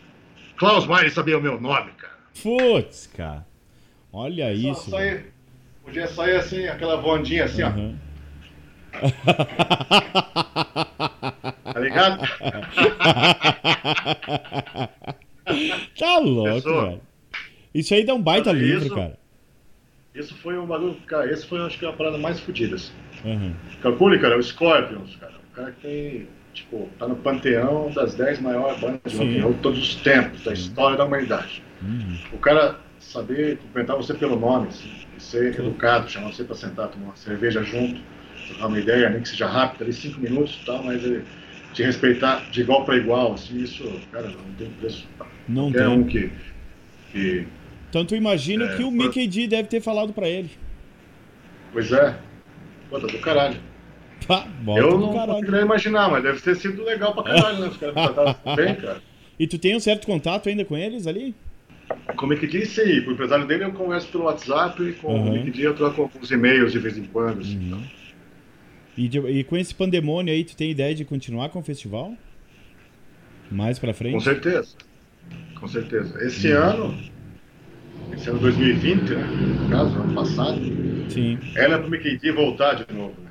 Klaus Meine sabia o meu nome, cara. Putz, cara. Olha Só isso. sair- podia sair assim, aquela bondinha assim, ó. Uhum. Tá ligado? tá louco, Pessoa. velho. Isso aí dá um baita livro, isso- cara. Isso foi um bagulho, cara, esse foi acho que a parada mais fodida. Assim. Uhum. Calcule, cara, o Scorpions, cara. O cara que tem tipo, tá no panteão das 10 maiores bandas de rock and roll de todos os tempos, da história da humanidade. Uhum. O cara saber cumprimentar você pelo nome, assim, ser educado, chamar você para sentar, tomar uma cerveja junto, trocar uma ideia, nem que seja rápida, ali cinco minutos e tal, mas ele te respeitar de igual para igual, assim, isso, cara, não tem preço. Não tem. um que, que. Tu imagina É, que o Mickey D deve ter falado pra ele. Pois é. Pô, tá do caralho. Eu não conseguiria imaginar, mas deve ter sido legal pra caralho, né? Os caras trataram bem, cara. E tu tem um certo contato ainda com eles ali? Como é que aí? Com o empresário dele eu converso pelo WhatsApp, e com Uhum. o Mickey D eu troco alguns e-mails de vez em quando. assim, Uhum. então. E, de- e com esse pandemônio aí, tu tem ideia de continuar com o festival? Mais pra Com frente? certeza. Com certeza. Esse Uhum. ano, esse ano 2020, né? No caso, ano passado, Sim. era pro Mickey D voltar de novo, né?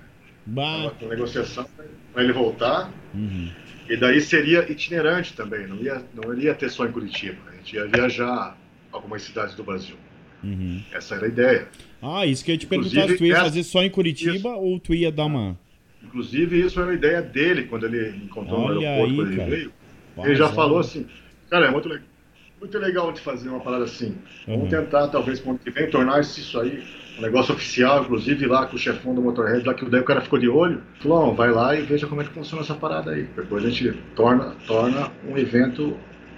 Bah. negociação para ele voltar. Uhum. E daí seria itinerante também, não ia, não iria ter só em Curitiba. A gente ia viajar algumas cidades do Brasil. Uhum. Essa era a ideia. Ah, isso que eu ia te perguntar, se tu ia essa- fazer só em Curitiba ou tu ia dar uma... Inclusive, isso era a ideia dele quando ele encontrou no Olha aeroporto, aí, quando ele cara. veio. Ele já Vazão. falou assim, cara, é muito, le- muito legal de fazer uma parada assim. Vamos Uhum. tentar, talvez, ano que vem, tornar isso, isso aí um negócio oficial, inclusive lá com o chefão do Motorhead, lá que daí o cara ficou de olho. Falou, "Ó, vai lá e veja como é que funciona essa parada aí. Depois a gente torna, torna um evento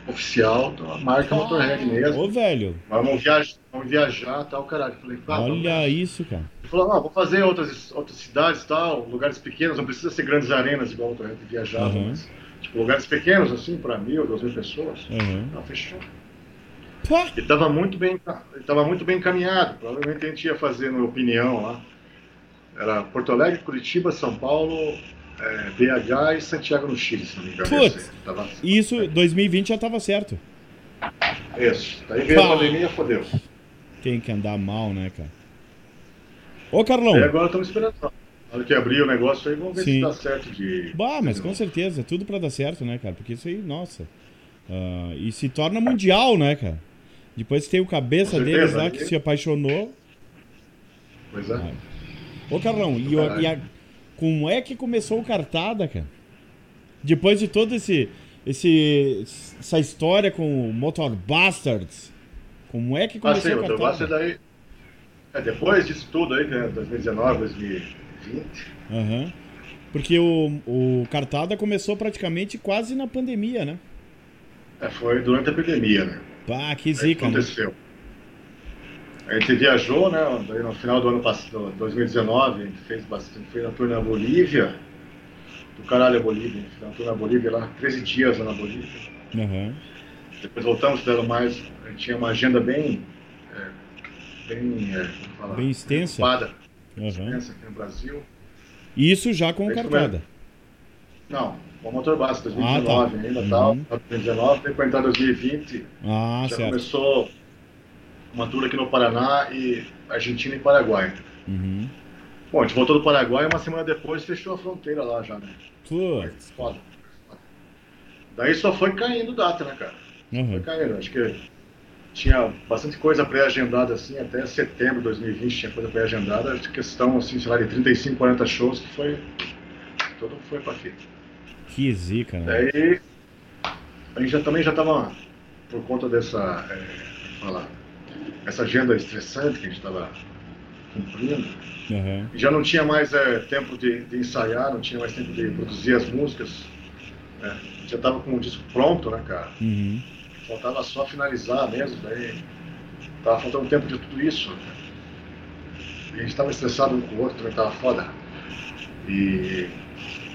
oficial da marca Motorhead mesmo. Ô, velho, Vamos viajar, vamos viajar tal, caralho. Falei, vamos. olha isso, cara. Ele falou, ah, vou fazer outras, outras cidades tal, lugares pequenos, não precisa ser grandes arenas igual o Motorhead viajava, Uhum. mas tipo, lugares pequenos, assim, para mil, duas mil pessoas. Uhum. Fechou. Pá. Ele estava muito bem, ele tava muito bem encaminhado. Provavelmente a gente ia fazer no opinião lá. Era Porto Alegre, Curitiba, São Paulo, é, BH e Santiago no Chile, se não me engano. Putz. Tava... Isso, 2020 já tava certo. Isso. Daí veio Pá. a pandemia, fodeu. Tem que andar mal, né, cara? Ô, Carlão. E agora estamos esperando. Na hora que abrir o negócio aí, vamos ver Sim. se dá certo de. Bah, mas com certeza, tudo pra dar certo, né, cara? Porque isso aí, nossa. Ah, e se torna mundial, né, cara? Depois tem o cabeça deles lá né? que se apaixonou. Pois é. Ô, Carlão, e, e a- como é que começou o Cartada, cara? Depois de todo esse, esse essa história com o Motor Bastards, como é que Ah, começou sim, o o negócio é Cartada? daí. É, depois disso tudo aí, né, 2019, 2020, Aham. Porque o, o Cartada começou praticamente quase na pandemia, né? é, foi durante a pandemia, né? Pá, que Aí zica, né? aconteceu. A gente viajou, né? no final do ano passado, 2019, a gente fez bastante, fez uma tour na Bolívia. Do caralho a Bolívia, a uma tour na Bolívia lá, 13 dias lá na Bolívia. Aham. Depois voltamos, fizeram mais. A gente tinha uma agenda bem. é, bem. é, falar? Bem extensa. ocupada, Aham. extensa aqui no Brasil. Isso já com Aí Cartada. Não, o motor base, 2019 Ah, tá. ainda Uhum. tal. 2019, depois entrar 2020, Ah, já certo. começou uma tour aqui no Paraná e Argentina e Paraguai. Uhum. Bom, a gente voltou do Paraguai uma semana depois fechou a fronteira lá já, né? Putz. Foda. Daí só foi caindo data, né, cara? Foi Aham. caindo. Acho que tinha bastante coisa pré-agendada, assim, até setembro de 2020 tinha coisa pré-agendada, questão, assim, sei lá, de 35, 40 shows que foi. Todo foi pra fita. Que zica, né? Daí a gente já, também já estava, por conta dessa, é, falar, essa agenda estressante que a gente estava cumprindo, e já não tinha mais é, tempo de, de ensaiar, não tinha mais tempo de produzir as músicas. né? A gente já estava com o disco pronto, né, cara? Uhum. Faltava só finalizar mesmo, daí tava faltando tempo de tudo isso. né? E a gente estava estressado um com o outro, também tava foda. E...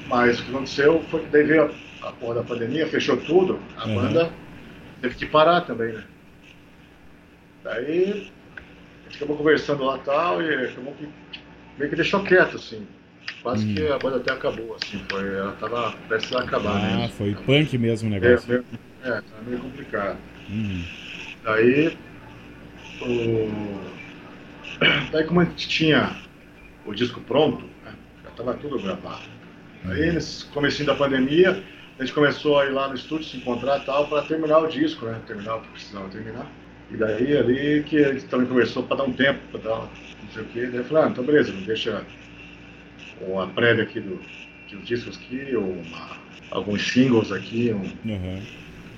Mas o que aconteceu foi que daí veio a, a porra da pandemia, fechou tudo, a Uhum. banda teve que parar também, né? Daí a gente acabou conversando lá e tal, e acabou que meio que deixou quieto, assim. Quase Uhum. que a banda até acabou, assim, foi, ela tava prestes a acabar Ah, mesmo. foi punk mesmo o É, negócio. meio, é, tá meio complicado. Uhum. Daí, o... Daí como a gente tinha o disco pronto, né, já estava tudo gravado. Aí, nesse comecinho da pandemia, a gente começou a ir lá no estúdio se encontrar tal para terminar o disco, né? Terminar o que precisava terminar. E daí ali que a gente também conversou para dar um tempo, para dar não sei o quê. Daí eu falei, ah, então beleza, deixa uma prévia aqui do, dos discos aqui, ou uma, alguns singles aqui, um, Aham.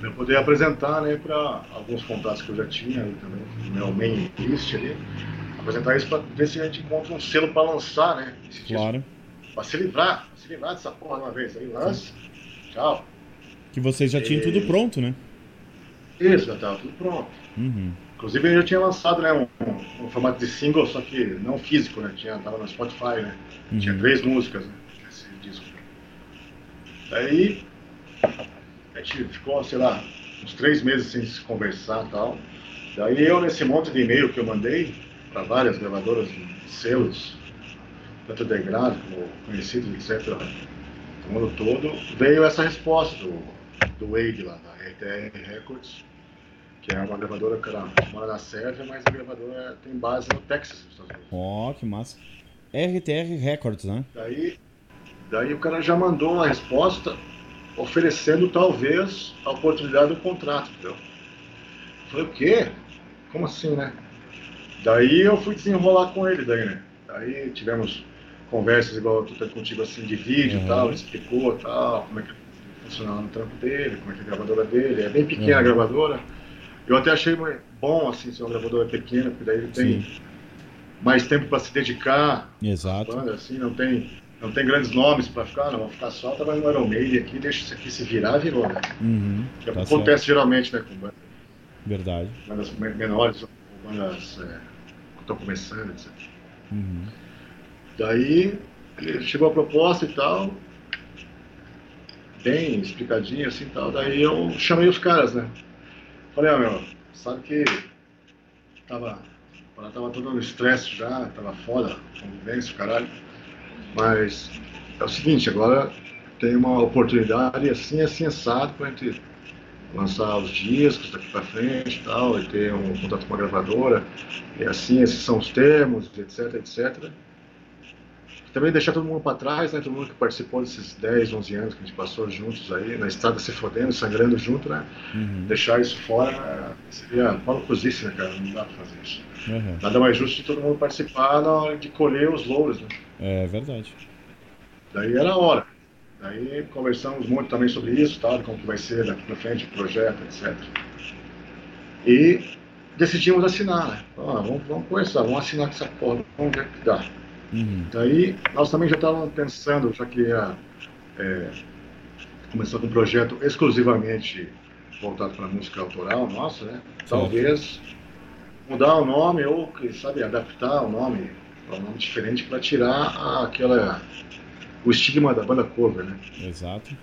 para poder apresentar né, para alguns contatos que eu já tinha ali também, meu main list ali. Apresentar isso para ver se a gente encontra um selo para lançar, né? Esse disco, Claro. Pra se livrar, pra se livrar dessa porra de uma vez. Aí lança, tchau. Que vocês já tinham tudo pronto, né? Isso, já tava tudo pronto. Uhum. Inclusive eu já tinha lançado né, um, um- formato de single, só que não físico, né? Tinha, tava no Spotify, né? Uhum. Tinha três músicas né, nesse disco. Daí a gente ficou, sei lá, uns três meses sem se conversar e tal. Daí eu, nesse monte de e-mail que eu mandei para várias gravadoras de selos, tanto degrado como conhecidos, etc., do mundo todo, veio essa resposta do, do Wade lá, da RTR Records, que é uma gravadora que ela mora na Sérvia, mas a gravadora tem base no Texas, nos Estados Unidos. Ó, que massa. RTR Records, né? Daí, daí o cara já mandou uma resposta oferecendo talvez a oportunidade do contrato, entendeu? Eu Falei, o quê? Como assim, né? Daí eu fui desenrolar com ele daí, né? Daí tivemos conversas igual eu tô tendo contigo assim de vídeo e Uhum. tal, ele explicou tal, como é que funcionava no trampo dele, como é que é a gravadora dele, é bem pequena a Uhum. gravadora. Eu até achei bom assim ser uma gravadora pequena, porque daí ele tem mais tempo para se dedicar Exato. banda, assim, não tem, não tem grandes nomes pra ficar, não, vão ficar só trabalhando no Iron Maiden aqui, deixa isso aqui se virar, virou, né? Uhum. Que Tá acontece certo. geralmente, né, com bandas, Verdade. bandas me- menores, bandas é, que estão começando, etc. Uhum. Daí, chegou a proposta e tal, bem explicadinho assim e tal, daí eu chamei os caras, né? Falei, ó, meu, sabe que tava, ela tava todo no estresse já, tava foda, convivência, caralho, mas é o seguinte, agora tem uma oportunidade assim, assim, assado pra gente lançar os discos daqui pra frente e tal, e ter um contato com a gravadora, e assim, esses são os termos, etc, etc. Também deixar todo mundo para trás, né? Todo mundo que participou desses 10, 11 anos que a gente passou juntos aí, na estrada se fodendo, sangrando junto, né? Uhum. Deixar isso fora seria malucosice, né, cara? Não dá pra fazer isso. Uhum. Nada mais justo de todo mundo participar na hora de colher os louros, né? É verdade. Daí era a hora. Daí conversamos muito também sobre isso, tal, como que vai ser daqui pra frente o projeto, etc. E decidimos assinar, né? Ah, vamos, vamos conversar, vamos assinar com essa porra, vamos ver o que dá. Uhum. Daí nós também já estávamos pensando, já que ia é, começar com um projeto exclusivamente voltado para música autoral nossa, né? Talvez mudar o nome ou, sabe, adaptar o nome para um nome diferente para tirar aquela o estigma da banda cover, né? Exato.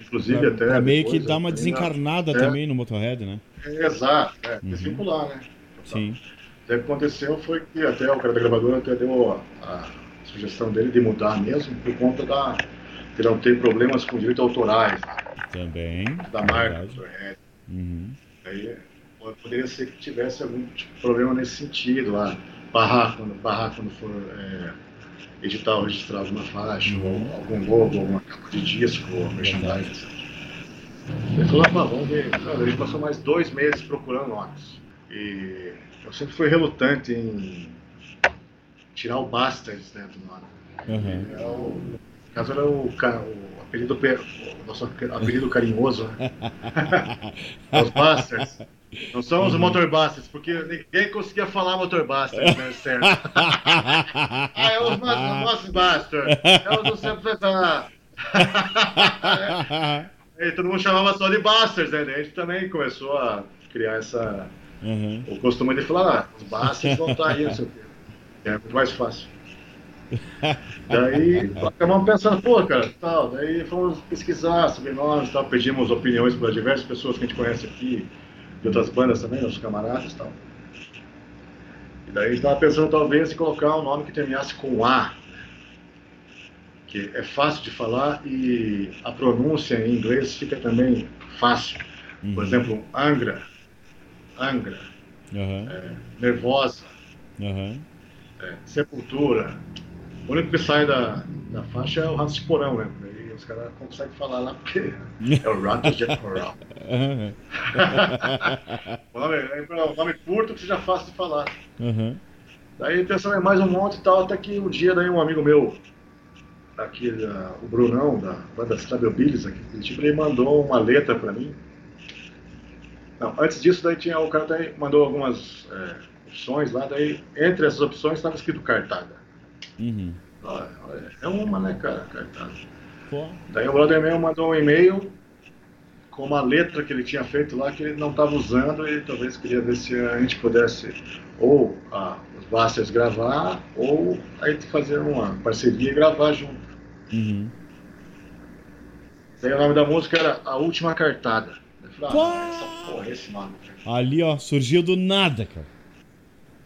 Inclusive Pra, até pra meio que dar uma desencarnada É. também no Motorhead, né? Exato, é, Uhum. desvincular, né? Sim. Daí o que aconteceu foi que até o cara da gravadora até deu a, sugestão dele de mudar mesmo por conta da de não ter problemas com direitos autorais né, Também. da marca. Red. Uhum. Aí po- poderia ser que tivesse algum tipo de problema nesse sentido, lá, barrar quando, barrar quando for é, editar ou registrar alguma faixa, Uhum. ou algum logo, alguma capa de disco, ou merchandising, etc. Ele falou, ah, vamos ver. Ele passou mais dois meses procurando nomes. E eu sempre fui relutante em tirar o Bastards né, do nome. Uhum. É o, no caso era o, o apelido, pe- o nosso apelido carinhoso, né? Os Bastards. Não são os Motor Bastards, porque ninguém conseguia falar Motor Bastards, né, certo? ah, é os Motor Bastards. É os não sei tá. E todo mundo chamava só de Bastards, né? A gente também começou a criar essa, Uhum. o costume de falar, ah, vão estar aí, não sei o quê. É muito mais fácil. Daí acabamos pensando, pô, cara, tal. Daí fomos pesquisar sobre nós, tal, pedimos opiniões para diversas pessoas que a gente conhece aqui, de outras bandas também, nossos camaradas e tal. E daí a gente tava pensando talvez em colocar um nome que terminasse com A, que é fácil de falar e a pronúncia em inglês fica também fácil. Por Uhum. exemplo, Angra, Angra, Uhum. Nervosa, Uhum. é, Sepultura. O único que sai da, da faixa é o Ratos de Porão, né? Aí os caras conseguem falar lá porque é o Ratos de Porão. Uhum. O nome, é um nome curto que seja fácil de falar. Uhum. Daí pensando em mais um monte e tal, até que um dia daí um amigo meu aqui, o Brunão, da banda Stable Billies, aqui ele mandou uma letra para mim. Não, antes disso, daí tinha, o cara daí mandou algumas é, opções lá, daí entre essas opções estava escrito cartada. Uhum. Olha, olha, é uma, né, cara, cartada. Pô. Daí o brother meu mandou um e-mail com uma letra que ele tinha feito lá que ele não estava usando e talvez queria ver se a gente pudesse ou a, os Busters gravar ou a gente fazer uma parceria e gravar junto. Uhum. Daí o nome da música era A Última Cartada. Ah, essa porra, esse nome. Ali, ó, surgiu do nada, cara.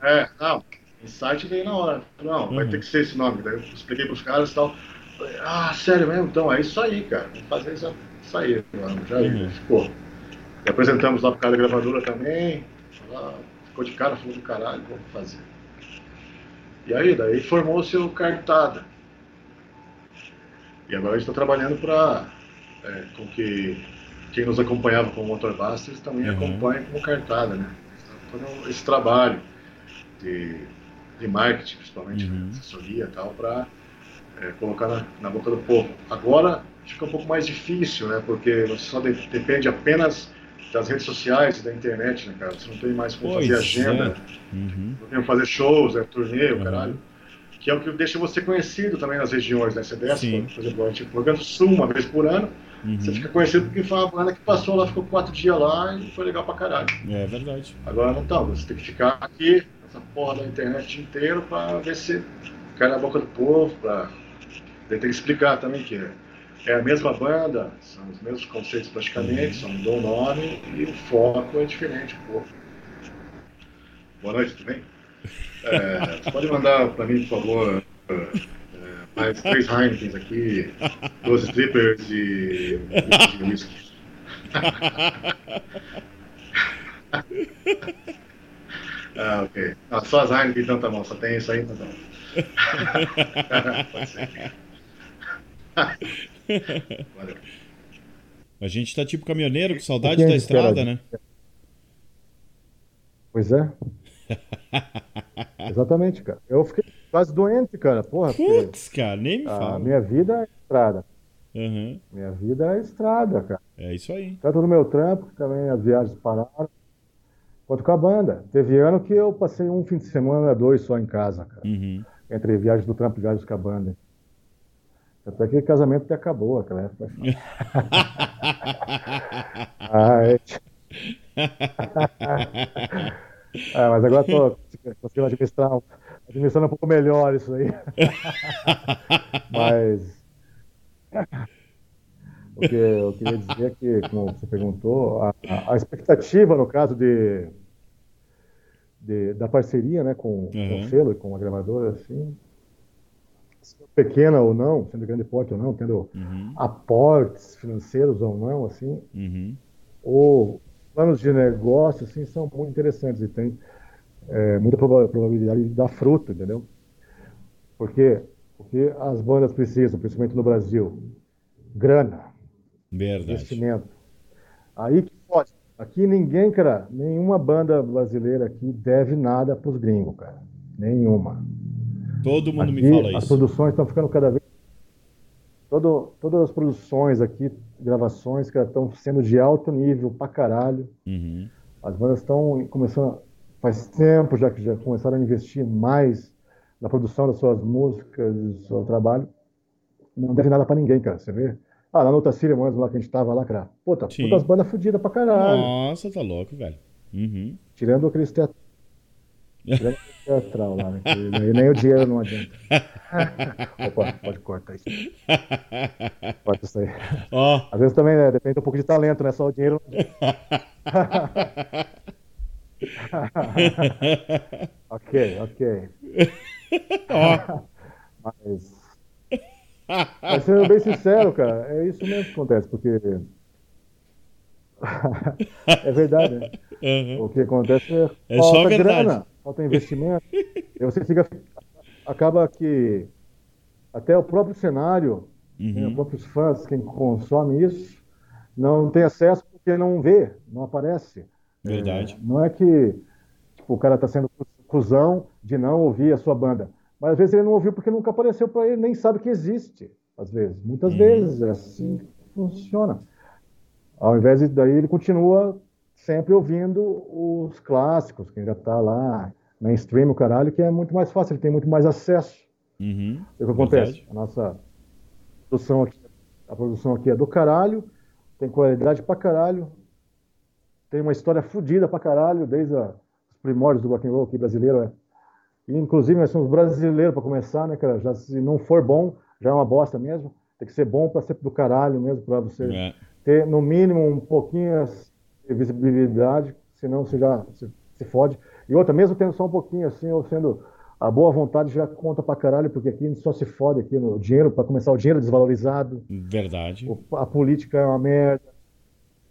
É, não, insight veio na hora. Não, vai Uhum. ter que ser esse nome. Daí eu expliquei pros caras e tal. Falei, ah, sério mesmo? Então é isso aí, cara. Vamos fazer isso, isso aí, mano. Já Uhum. ficou. E apresentamos lá pro cara da gravadora também. Lá, ficou de cara, falou do caralho, vamos fazer. E aí, daí formou-se o Cartada. E agora a gente está trabalhando para com que quem nos acompanhava como Motorbusters também Uhum. acompanhe como Cartada, né? Todo esse trabalho de, de marketing, principalmente, Uhum. né? assessoria e tal, para colocar na, na boca do povo. Agora fica um pouco mais difícil, né? Porque você só de- depende apenas das redes sociais e da internet, né, cara? Você não tem mais como Pois fazer agenda, é. Uhum. não tem como fazer shows, é, turnê, o Uhum. caralho. Que é o que deixa você conhecido também nas regiões, né? Você desce, Sim. por exemplo, a gente no Rio Grande do Sul, uma vez por ano, você Uhum. fica conhecido porque foi uma banda que passou lá, ficou quatro dias lá e foi legal pra caralho. É verdade. Agora não tá, você tem que ficar aqui, essa porra da internet inteira, pra ver se cai na boca do povo, pra. Daí tem que explicar também que é a mesma banda, são os mesmos conceitos praticamente, só mudou o nome e o foco é diferente pouco. Boa noite, tudo bem? É, pode mandar pra mim, por favor, é, mais três Heinekens aqui, 12 strippers e um de whisky. Ah, ok. Ah, só as Heineken então tá bom, só tem isso aí, então tá bom. Pode ser. Valeu. A gente tá tipo caminhoneiro com saudade da estrada, né? Pois é. Exatamente, cara. Eu fiquei quase doente, cara. Porra, Putz, cara, nem me a fala. minha vida é estrada. Uhum. Minha vida é estrada, cara. É isso aí. Tanto no meu trampo, que também as viagens pararam, quanto com a banda. Teve ano que eu passei um fim de semana, dois só em casa, cara. Uhum. Entre viagens do trampo e viagens com a banda. Até que casamento até acabou aquela época. Ai. Ah, mas agora tô conseguindo administrar, um- administrando um pouco melhor isso aí. mas o que eu queria dizer é que, como você perguntou, a, a- expectativa no caso de, de- da parceria né, com, com Uhum. o selo e com a gravadora, assim, sendo pequena ou não, sendo grande porte ou não, tendo Uhum. aportes financeiros ou não, assim, Uhum. ou planos de negócio assim são muito interessantes e tem é, muita proba- probabilidade de dar fruto, entendeu? Porque porque as bandas precisam, principalmente no Brasil, grana, Verdade. investimento. Aí que pode. Aqui ninguém, cara, nenhuma banda brasileira aqui deve nada para os gringos, cara. Nenhuma. Todo mundo me Aqui, fala as isso. produções estão ficando cada vez. Todo, todas as produções aqui, gravações, que estão sendo de alto nível pra caralho. Uhum. As bandas estão começando, faz tempo já que já começaram a investir mais na produção das suas músicas, do seu trabalho. Não deve nada pra ninguém, cara. Você vê? Ah, lá no Otacília mesmo, lá que a gente tava lá, cara. Puta, Sim. todas as bandas fodidas pra caralho. Nossa, tá louco, velho. Uhum. Tirando aqueles teatro. Teatral lá, né? nem o dinheiro não adianta. Opa, pode cortar isso. Corta isso aí. Ó, Às vezes também, né? Depende um pouco de talento, né? Só o dinheiro. não adianta. ok, ok. ó. Mas. Mas sendo bem sincero, cara, é isso mesmo que acontece, porque. é verdade, né? Uhum. O que acontece é, É só verdade. grana, falta investimento. e você fica. Acaba que até o próprio cenário, né, os Uhum. próprios fãs, quem consome isso, não tem acesso porque não vê, não aparece. Verdade. É, não é que tipo, o cara está sendo cuzão de não ouvir a sua banda. Mas às vezes ele não ouviu porque nunca apareceu para ele, nem sabe que existe. às vezes. Muitas uhum. vezes é assim que funciona. Ao invés de daí ele continua sempre ouvindo os clássicos, quem já está lá, mainstream, o caralho, que é muito mais fácil, ele tem muito mais acesso. Uhum. O que acontece? Verdade. A nossa produção aqui, a produção aqui é do caralho, tem qualidade pra caralho, tem uma história fodida pra caralho, desde a, os primórdios do rock and roll aqui brasileiro. É. E, inclusive, nós somos brasileiros para começar, né, cara? Já, se não for bom, já é uma bosta mesmo. Tem que ser bom para ser do caralho mesmo, para você é. ter, no mínimo, um pouquinho visibilidade, senão você já se, se fode. E outra, mesmo tendo só um pouquinho assim, ou sendo a boa vontade já conta pra caralho, porque aqui só se fode aqui no dinheiro, para começar, o dinheiro é desvalorizado. Verdade. a política é uma merda.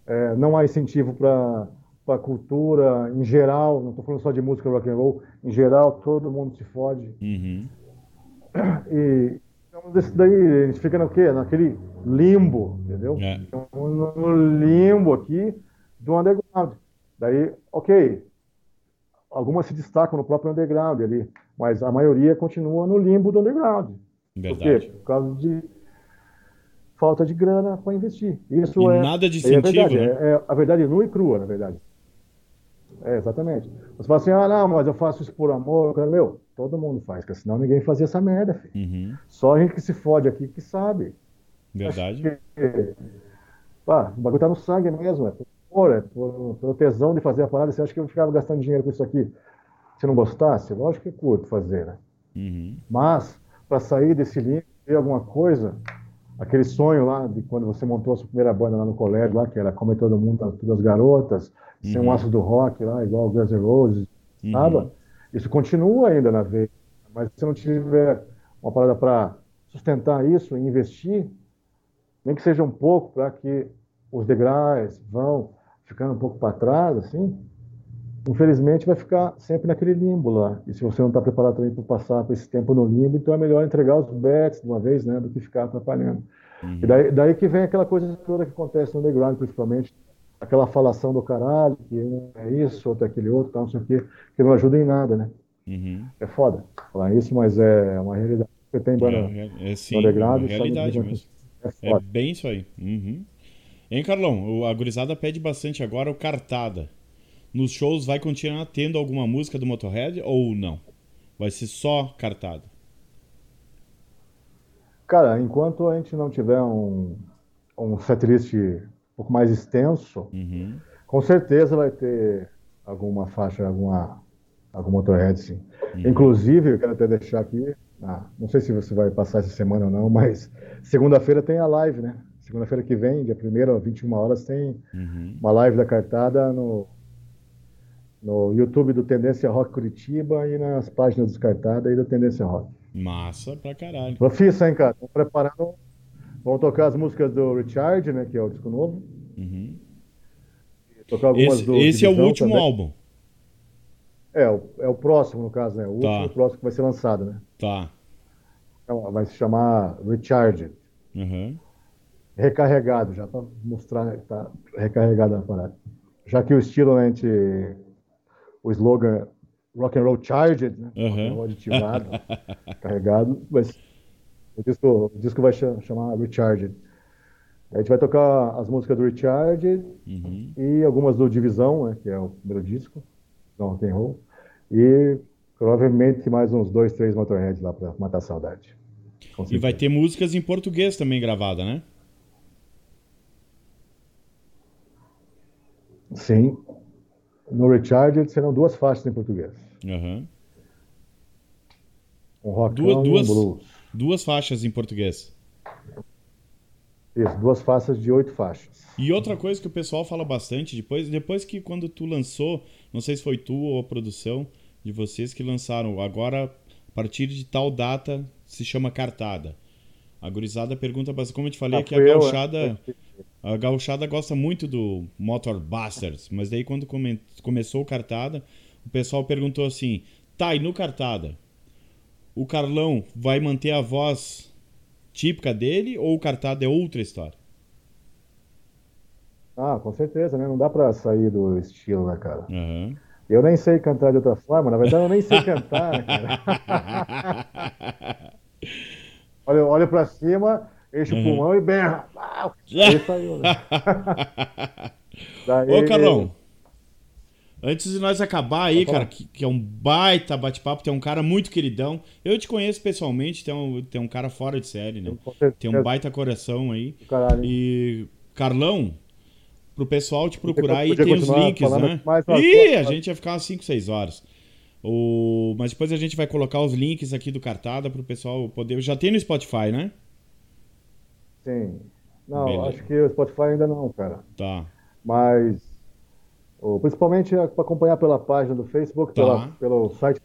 É, não há incentivo para a cultura em geral, não estou falando só de música rock and roll, em geral todo mundo se fode. Uhum. E então, desse daí, a gente fica no quê? Naquele limbo, entendeu? É. Então, no limbo aqui do underground. Daí, ok, algumas se destacam no próprio underground ali, mas a maioria continua no limbo do underground. Verdade. Por quê? Por causa de falta de grana para investir. Isso e é nada de incentivo, é, verdade, né? é, é, a verdade nua e crua, na verdade. É, exatamente. Você fala assim, ah, não, mas eu faço isso por amor. Meu, todo mundo faz, porque senão ninguém fazia essa merda, filho. Uhum. Só a gente que se fode aqui que sabe. Verdade. Que, pá, o bagulho tá no sangue mesmo, é por, é por, pelo tesão de fazer a parada. Você acha que eu ficava gastando dinheiro com isso aqui se não gostasse? Lógico que é curto fazer, né? Uhum. Mas, para sair desse link, ter alguma coisa, aquele sonho lá de quando você montou a sua primeira banda lá no colégio, lá, que era Como é Todo Mundo, Todas as Garotas, uhum. ser um aço do rock lá, igual o Guns N' Roses, uhum. sabe? Isso continua ainda na veia. Mas se não tiver uma parada para sustentar isso e investir, nem que seja um pouco para que os degraus vão ficando um pouco para trás, assim, infelizmente vai ficar sempre naquele limbo lá. E se você não está preparado também para passar por esse tempo no limbo, então é melhor entregar os bets de uma vez, né, do que ficar atrapalhando. Uhum. E daí, daí, que vem aquela coisa toda que acontece no underground, principalmente, aquela falação do caralho, que um é isso, outro é aquele outro, tal, não sei o quê, que não ajuda em nada, né? Uhum. É foda falar isso, mas é uma realidade. Você tem banda é, é, é, sim, underground, é uma realidade mesmo. É, é, bem isso aí. Uhum. Hein, Carlão? A gurizada pede bastante agora o Cartada. Nos shows vai continuar tendo alguma música do Motorhead ou não? Vai ser só Cartada? Cara, enquanto a gente não tiver um, um setlist um pouco mais extenso, uhum. com certeza vai ter alguma faixa, alguma, algum Motorhead, sim. Uhum. Inclusive, eu quero até deixar aqui, ah, não sei se você vai passar essa semana ou não, mas segunda-feira tem a live, né? Segunda-feira que vem, dia 1 às 21 horas, tem uhum. uma live da cartada no, no YouTube do Tendência Rock Curitiba e nas páginas descartadas aí do Tendência Rock. Massa pra caralho. Profissa, hein, cara? Estamos preparando. Vamos tocar as músicas do Richard, né? Que é o disco novo. Uhum. Tocar algumas esse, do esse é o último também. álbum. É, o, é o próximo, no caso, né? O Tá. último o próximo que vai ser lançado, né? Tá. Então, vai se chamar Richard. Uhum. Recarregado, já para mostrar né, que tá recarregado a parada. Já que o estilo, né, a gente, o slogan Rock and Roll Charged, né? Uhum. Aditivado, carregado, mas o disco, o disco vai cha- chamar Recharged. A gente vai tocar as músicas do Recharged Uhum. e algumas do Divisão, né, que é o primeiro disco, do Rock and Roll, e provavelmente mais uns dois, três Motorheads lá para matar a saudade. E vai ter músicas em português também gravadas, né? Sim. No Recharged serão duas faixas em português. Uhum. Um rockão Duas, e um blues. duas faixas em português. Isso, duas faixas de oito faixas. E outra coisa que o pessoal fala bastante, depois, depois que quando tu lançou, não sei se foi tu ou a produção de vocês que lançaram, agora a partir de tal data se chama cartada. A gurizada pergunta como eu te falei, Ah, que a eu, gauchada, é. A gauchada gosta muito do Motor Busters, mas daí quando come- começou o cartada, o pessoal perguntou assim, tá, e no cartada, o Carlão vai manter a voz típica dele ou o cartada é outra história? Ah, com certeza, né? Não dá pra sair do estilo, né, cara? Aham. Eu nem sei cantar de outra forma, na verdade eu nem sei cantar, cara. Olha, olho pra cima enche Uhum. o pulmão e berra. Ah, saiu, né? Daí- Ô, Carlão, antes de nós acabar aí, cara, que, que é um baita bate-papo, tem um cara muito queridão. Eu te conheço pessoalmente, tem um, tem um cara fora de série, né? Tem um baita coração aí. caralho. E, Carlão, pro pessoal te procurar aí, tem os links, né? mais Ih, a gente ia ficar umas 5, 6 horas. O... Mas depois a gente vai colocar os links aqui do Cartada pro pessoal poder. Já tem no Spotify, né? Sim. Não, Beleza. acho que o Spotify ainda não, cara. Tá. Mas principalmente para acompanhar pela página do Facebook, Tá. pela- pelo, site,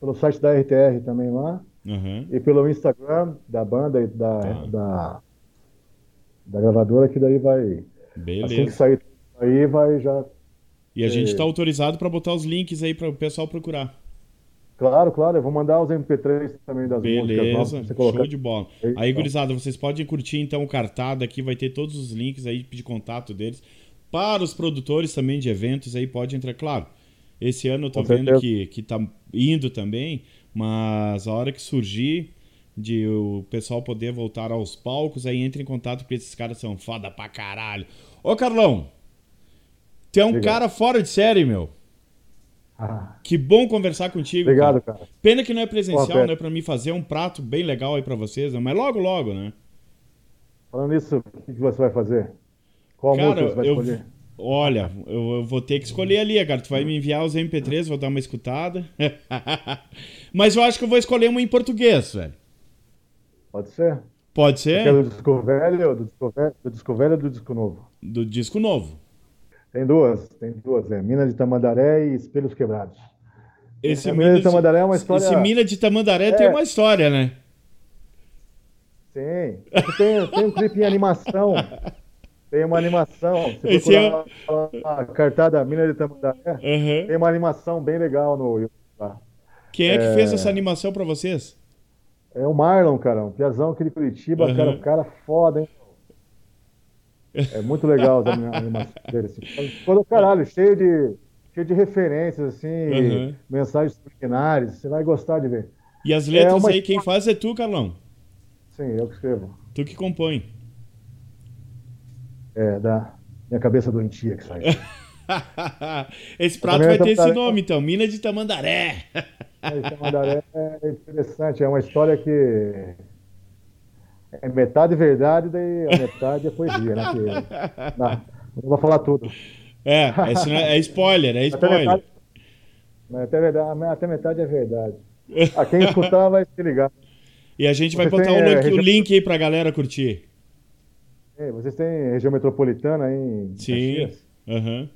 pelo site da RTR também lá, Aham. e pelo Instagram da banda e da, Tá. da, da gravadora, que daí vai. Assim que Beleza. sair aí, vai já. E a gente É. tá autorizado pra botar os links aí para o pessoal procurar. Claro, claro, eu vou mandar os MP3 também das músicas Beleza, você colocar. show de bola. Aí, Aí, tá. gurizada, vocês podem curtir então o cartado aqui, vai ter todos os links aí de contato deles. Para os produtores também de eventos aí, pode entrar, claro. Esse ano eu tô Com vendo certeza. que, que tá indo também, mas a hora que surgir de o pessoal poder voltar aos palcos, aí entra em contato porque esses caras são foda pra caralho. Ô Carlão, tu é um cara fora de série, meu. Ah, Que bom conversar contigo. obrigado, cara. cara. Pena que não é presencial, Pô, né? Pra mim fazer um prato bem legal aí pra vocês, né? mas logo, logo, né? Falando nisso, o que você vai fazer? Qual Cara, música você vai eu, escolher? olha, eu, eu vou ter que escolher ali, cara. Tu vai me enviar os MP3, vou dar uma escutada. mas eu acho que eu vou escolher uma em português, velho. Pode ser? Pode Quer ser? do disco velho, do disco velho, do disco velho ou do disco novo? Do disco novo. Tem duas, tem duas, é Mina de Tamandaré e Espelhos Quebrados. Esse A Mina de Tamandaré é uma história- Esse Mina de Tamandaré É. tem uma história, né? Tem, tem, tem um clipe em animação. Tem uma animação. Se Esse é procurar a cartada Mina de Tamandaré, Aham. tem uma animação bem legal no YouTube lá. Quem é que É. fez essa animação pra vocês? É o Marlon, cara, um piazão aqui de Curitiba, Aham. cara, cara foda, hein? É muito legal as anima- animações dele. Assim. Ficou do caralho, cheio de, cheio de referências, assim, Aham. mensagens subliminares. Você vai gostar de ver. E as letras É uma aí, quem faz é tu, Carlão. Sim, eu que escrevo. Tu que compõe. É, da minha cabeça doentia que sai. Esse prato vai ter esse nome, então. Mina de Tamandaré. Mas Tamandaré é interessante, é uma história que é metade verdade, daí a metade é poesia, né? Que, não, não vou falar tudo. É, é, é spoiler, é Até spoiler. metade, até, verdade, até metade é verdade. A quem escutar vai se ligar. E a gente vai botar o, link, é, o região- link aí pra galera curtir. Ei, vocês têm região metropolitana aí em Sim. Aham.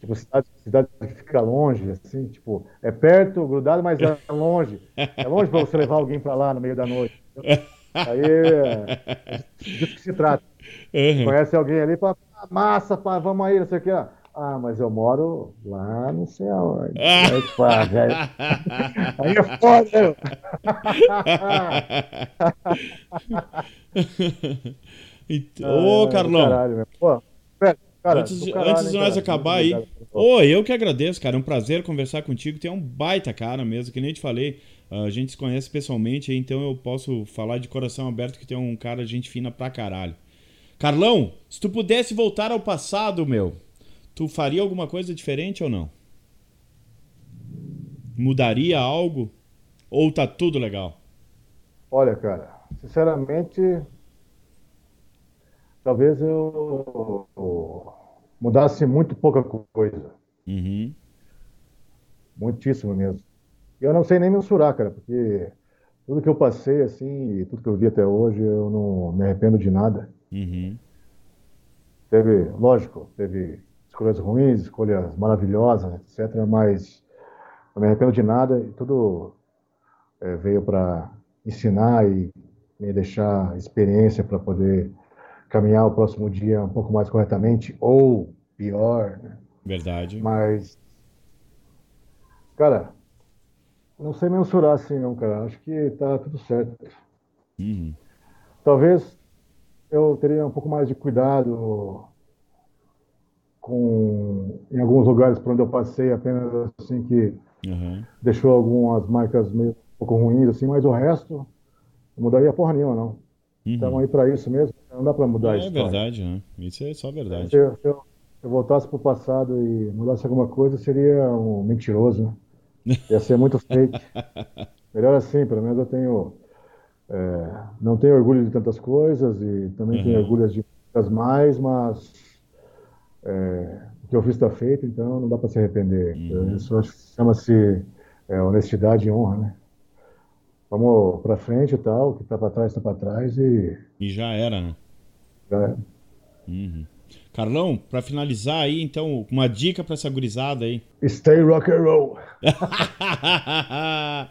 Tipo, cidade, cidade que fica longe, assim, tipo, é perto, grudado, mas é longe. É longe para você levar alguém para lá no meio da noite. entendeu? Aí é, é disso que se trata. Aham. Conhece alguém ali, fala, "Ah, massa, pá, vamos aí, não sei o que. Ah, mas eu moro lá, não sei aonde. Aí, pá, velho. Aí é foda, meu. Então, Ô, Carlão, Caralho. Pô, velho, cara, antes, de, caralho, antes de nós cara? acabar aí. obrigado. Ô, eu que agradeço, cara. É um prazer conversar contigo. Tu é um baita cara mesmo, que nem te falei. A gente se conhece pessoalmente, então eu posso falar de coração aberto que é um cara gente fina pra caralho. Carlão, se tu pudesse voltar ao passado, meu, tu faria alguma coisa diferente ou não? Mudaria algo? Ou tá tudo legal? Olha, cara, sinceramente, talvez eu eu mudasse muito pouca coisa. Uhum. Muitíssimo mesmo. Eu não sei nem mensurar, cara, porque tudo que eu passei, assim, e tudo que eu vi até hoje, eu não me arrependo de nada. Uhum. Teve, lógico, teve escolhas ruins, escolhas maravilhosas, etc., mas não me arrependo de nada e tudo eh, veio para ensinar e me deixar experiência para poder caminhar o próximo dia um pouco mais corretamente, ou pior, né? Verdade. Mas, cara, não sei mensurar assim, não, cara. Acho que tá tudo certo. Uhum. Talvez eu teria um pouco mais de cuidado com em alguns lugares por onde eu passei, apenas assim que Uhum. deixou algumas marcas meio um pouco ruins, assim, mas o resto não mudaria porra nenhuma, não. Uhum. Estamos aí para isso mesmo, não dá para mudar É isso. verdade, né? Isso é só verdade. Se, eu- se eu, se eu voltasse para o passado e mudasse alguma coisa, seria um mentiroso. Né? Ia ser muito fake. Melhor assim, pelo menos eu tenho. é, não tenho orgulho de tantas coisas e também tenho Uhum. orgulho de muitas mais, mas é, o que eu fiz está feito, então não dá para se arrepender. Uhum. Isso chama-se é, honestidade e honra, né? Vamos para frente e tal, o que está para trás está para trás e E já era, né? já é. Uhum. Carlão, pra finalizar aí, então, uma dica pra essa gurizada aí. Stay rock and roll.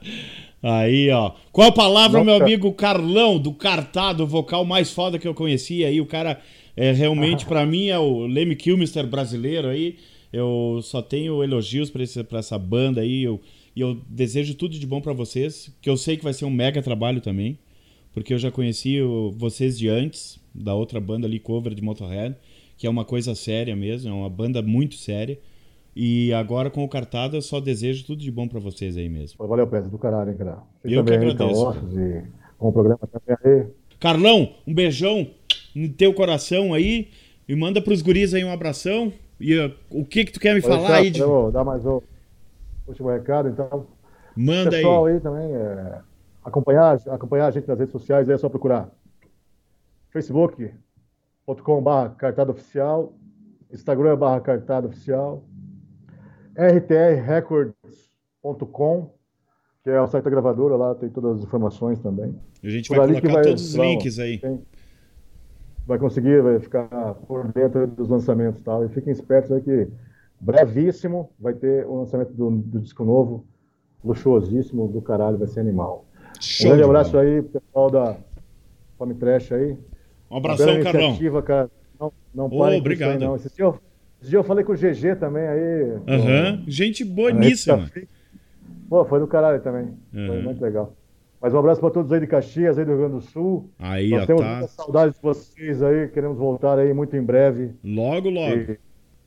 aí, ó. Qual a palavra, meu Nossa. amigo Carlão, do Cartado, o vocal mais foda que eu conheci aí? O cara, é, realmente, pra mim, é o Leme Kilmister brasileiro aí. Eu só tenho elogios pra essa banda aí. Eu, e eu desejo tudo de bom pra vocês, que eu sei que vai ser um mega trabalho também. Porque eu já conheci o- vocês de antes, da outra banda ali, cover de Motorhead, que é uma coisa séria mesmo, é uma banda muito séria. E agora com o Cartada eu só desejo tudo de bom pra vocês aí mesmo. Valeu, Pedro, do caralho, hein, cara. Você Eu que aí, tá agradeço. e com o programa também aí. Carlão, um beijão no teu coração aí e manda pros guris aí um abração. E uh, o que que tu quer me Pode falar deixar, aí? De... Dar mais um último recado, então. Manda aí. Pessoal aí também, é, acompanhar, acompanhar a gente nas redes sociais, aí é só procurar facebook.com.br cartada oficial, Instagram barra cartada oficial, rtrrecords.com, que é o site da gravadora, lá tem todas as informações também. A gente vai colocar vai- todos os lá, links aí. tem- vai conseguir vai ficar por dentro dos lançamentos e tal. E fiquem espertos aí que brevíssimo vai ter o lançamento do, do disco novo, luxuosíssimo, do caralho, vai ser animal. Um Show grande de abraço aí, pessoal da Fome Trash aí. Um abração, Carlão. iniciativa, cara. Não, não isso obrigado. aí, não. Esse dia, eu, esse dia eu falei com o GG também aí. Aham. Gente com- boníssima. Pô, foi do caralho também. Foi Uhum. muito legal. Mas um abraço para todos aí de Caxias, aí do Rio Grande do Sul. Aí, Nós ó, temos tá. muita saudade de vocês aí, queremos voltar aí muito em breve. Logo, logo. E,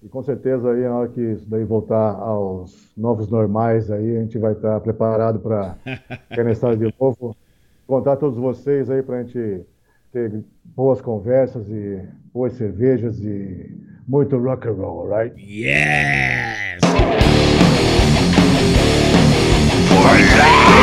e com certeza aí, na hora que isso daí voltar aos novos normais aí, a gente vai estar preparado para estar de novo. Contar todos vocês aí para a gente ter boas conversas e boas cervejas e muito rock and roll, right? Yes! Olá!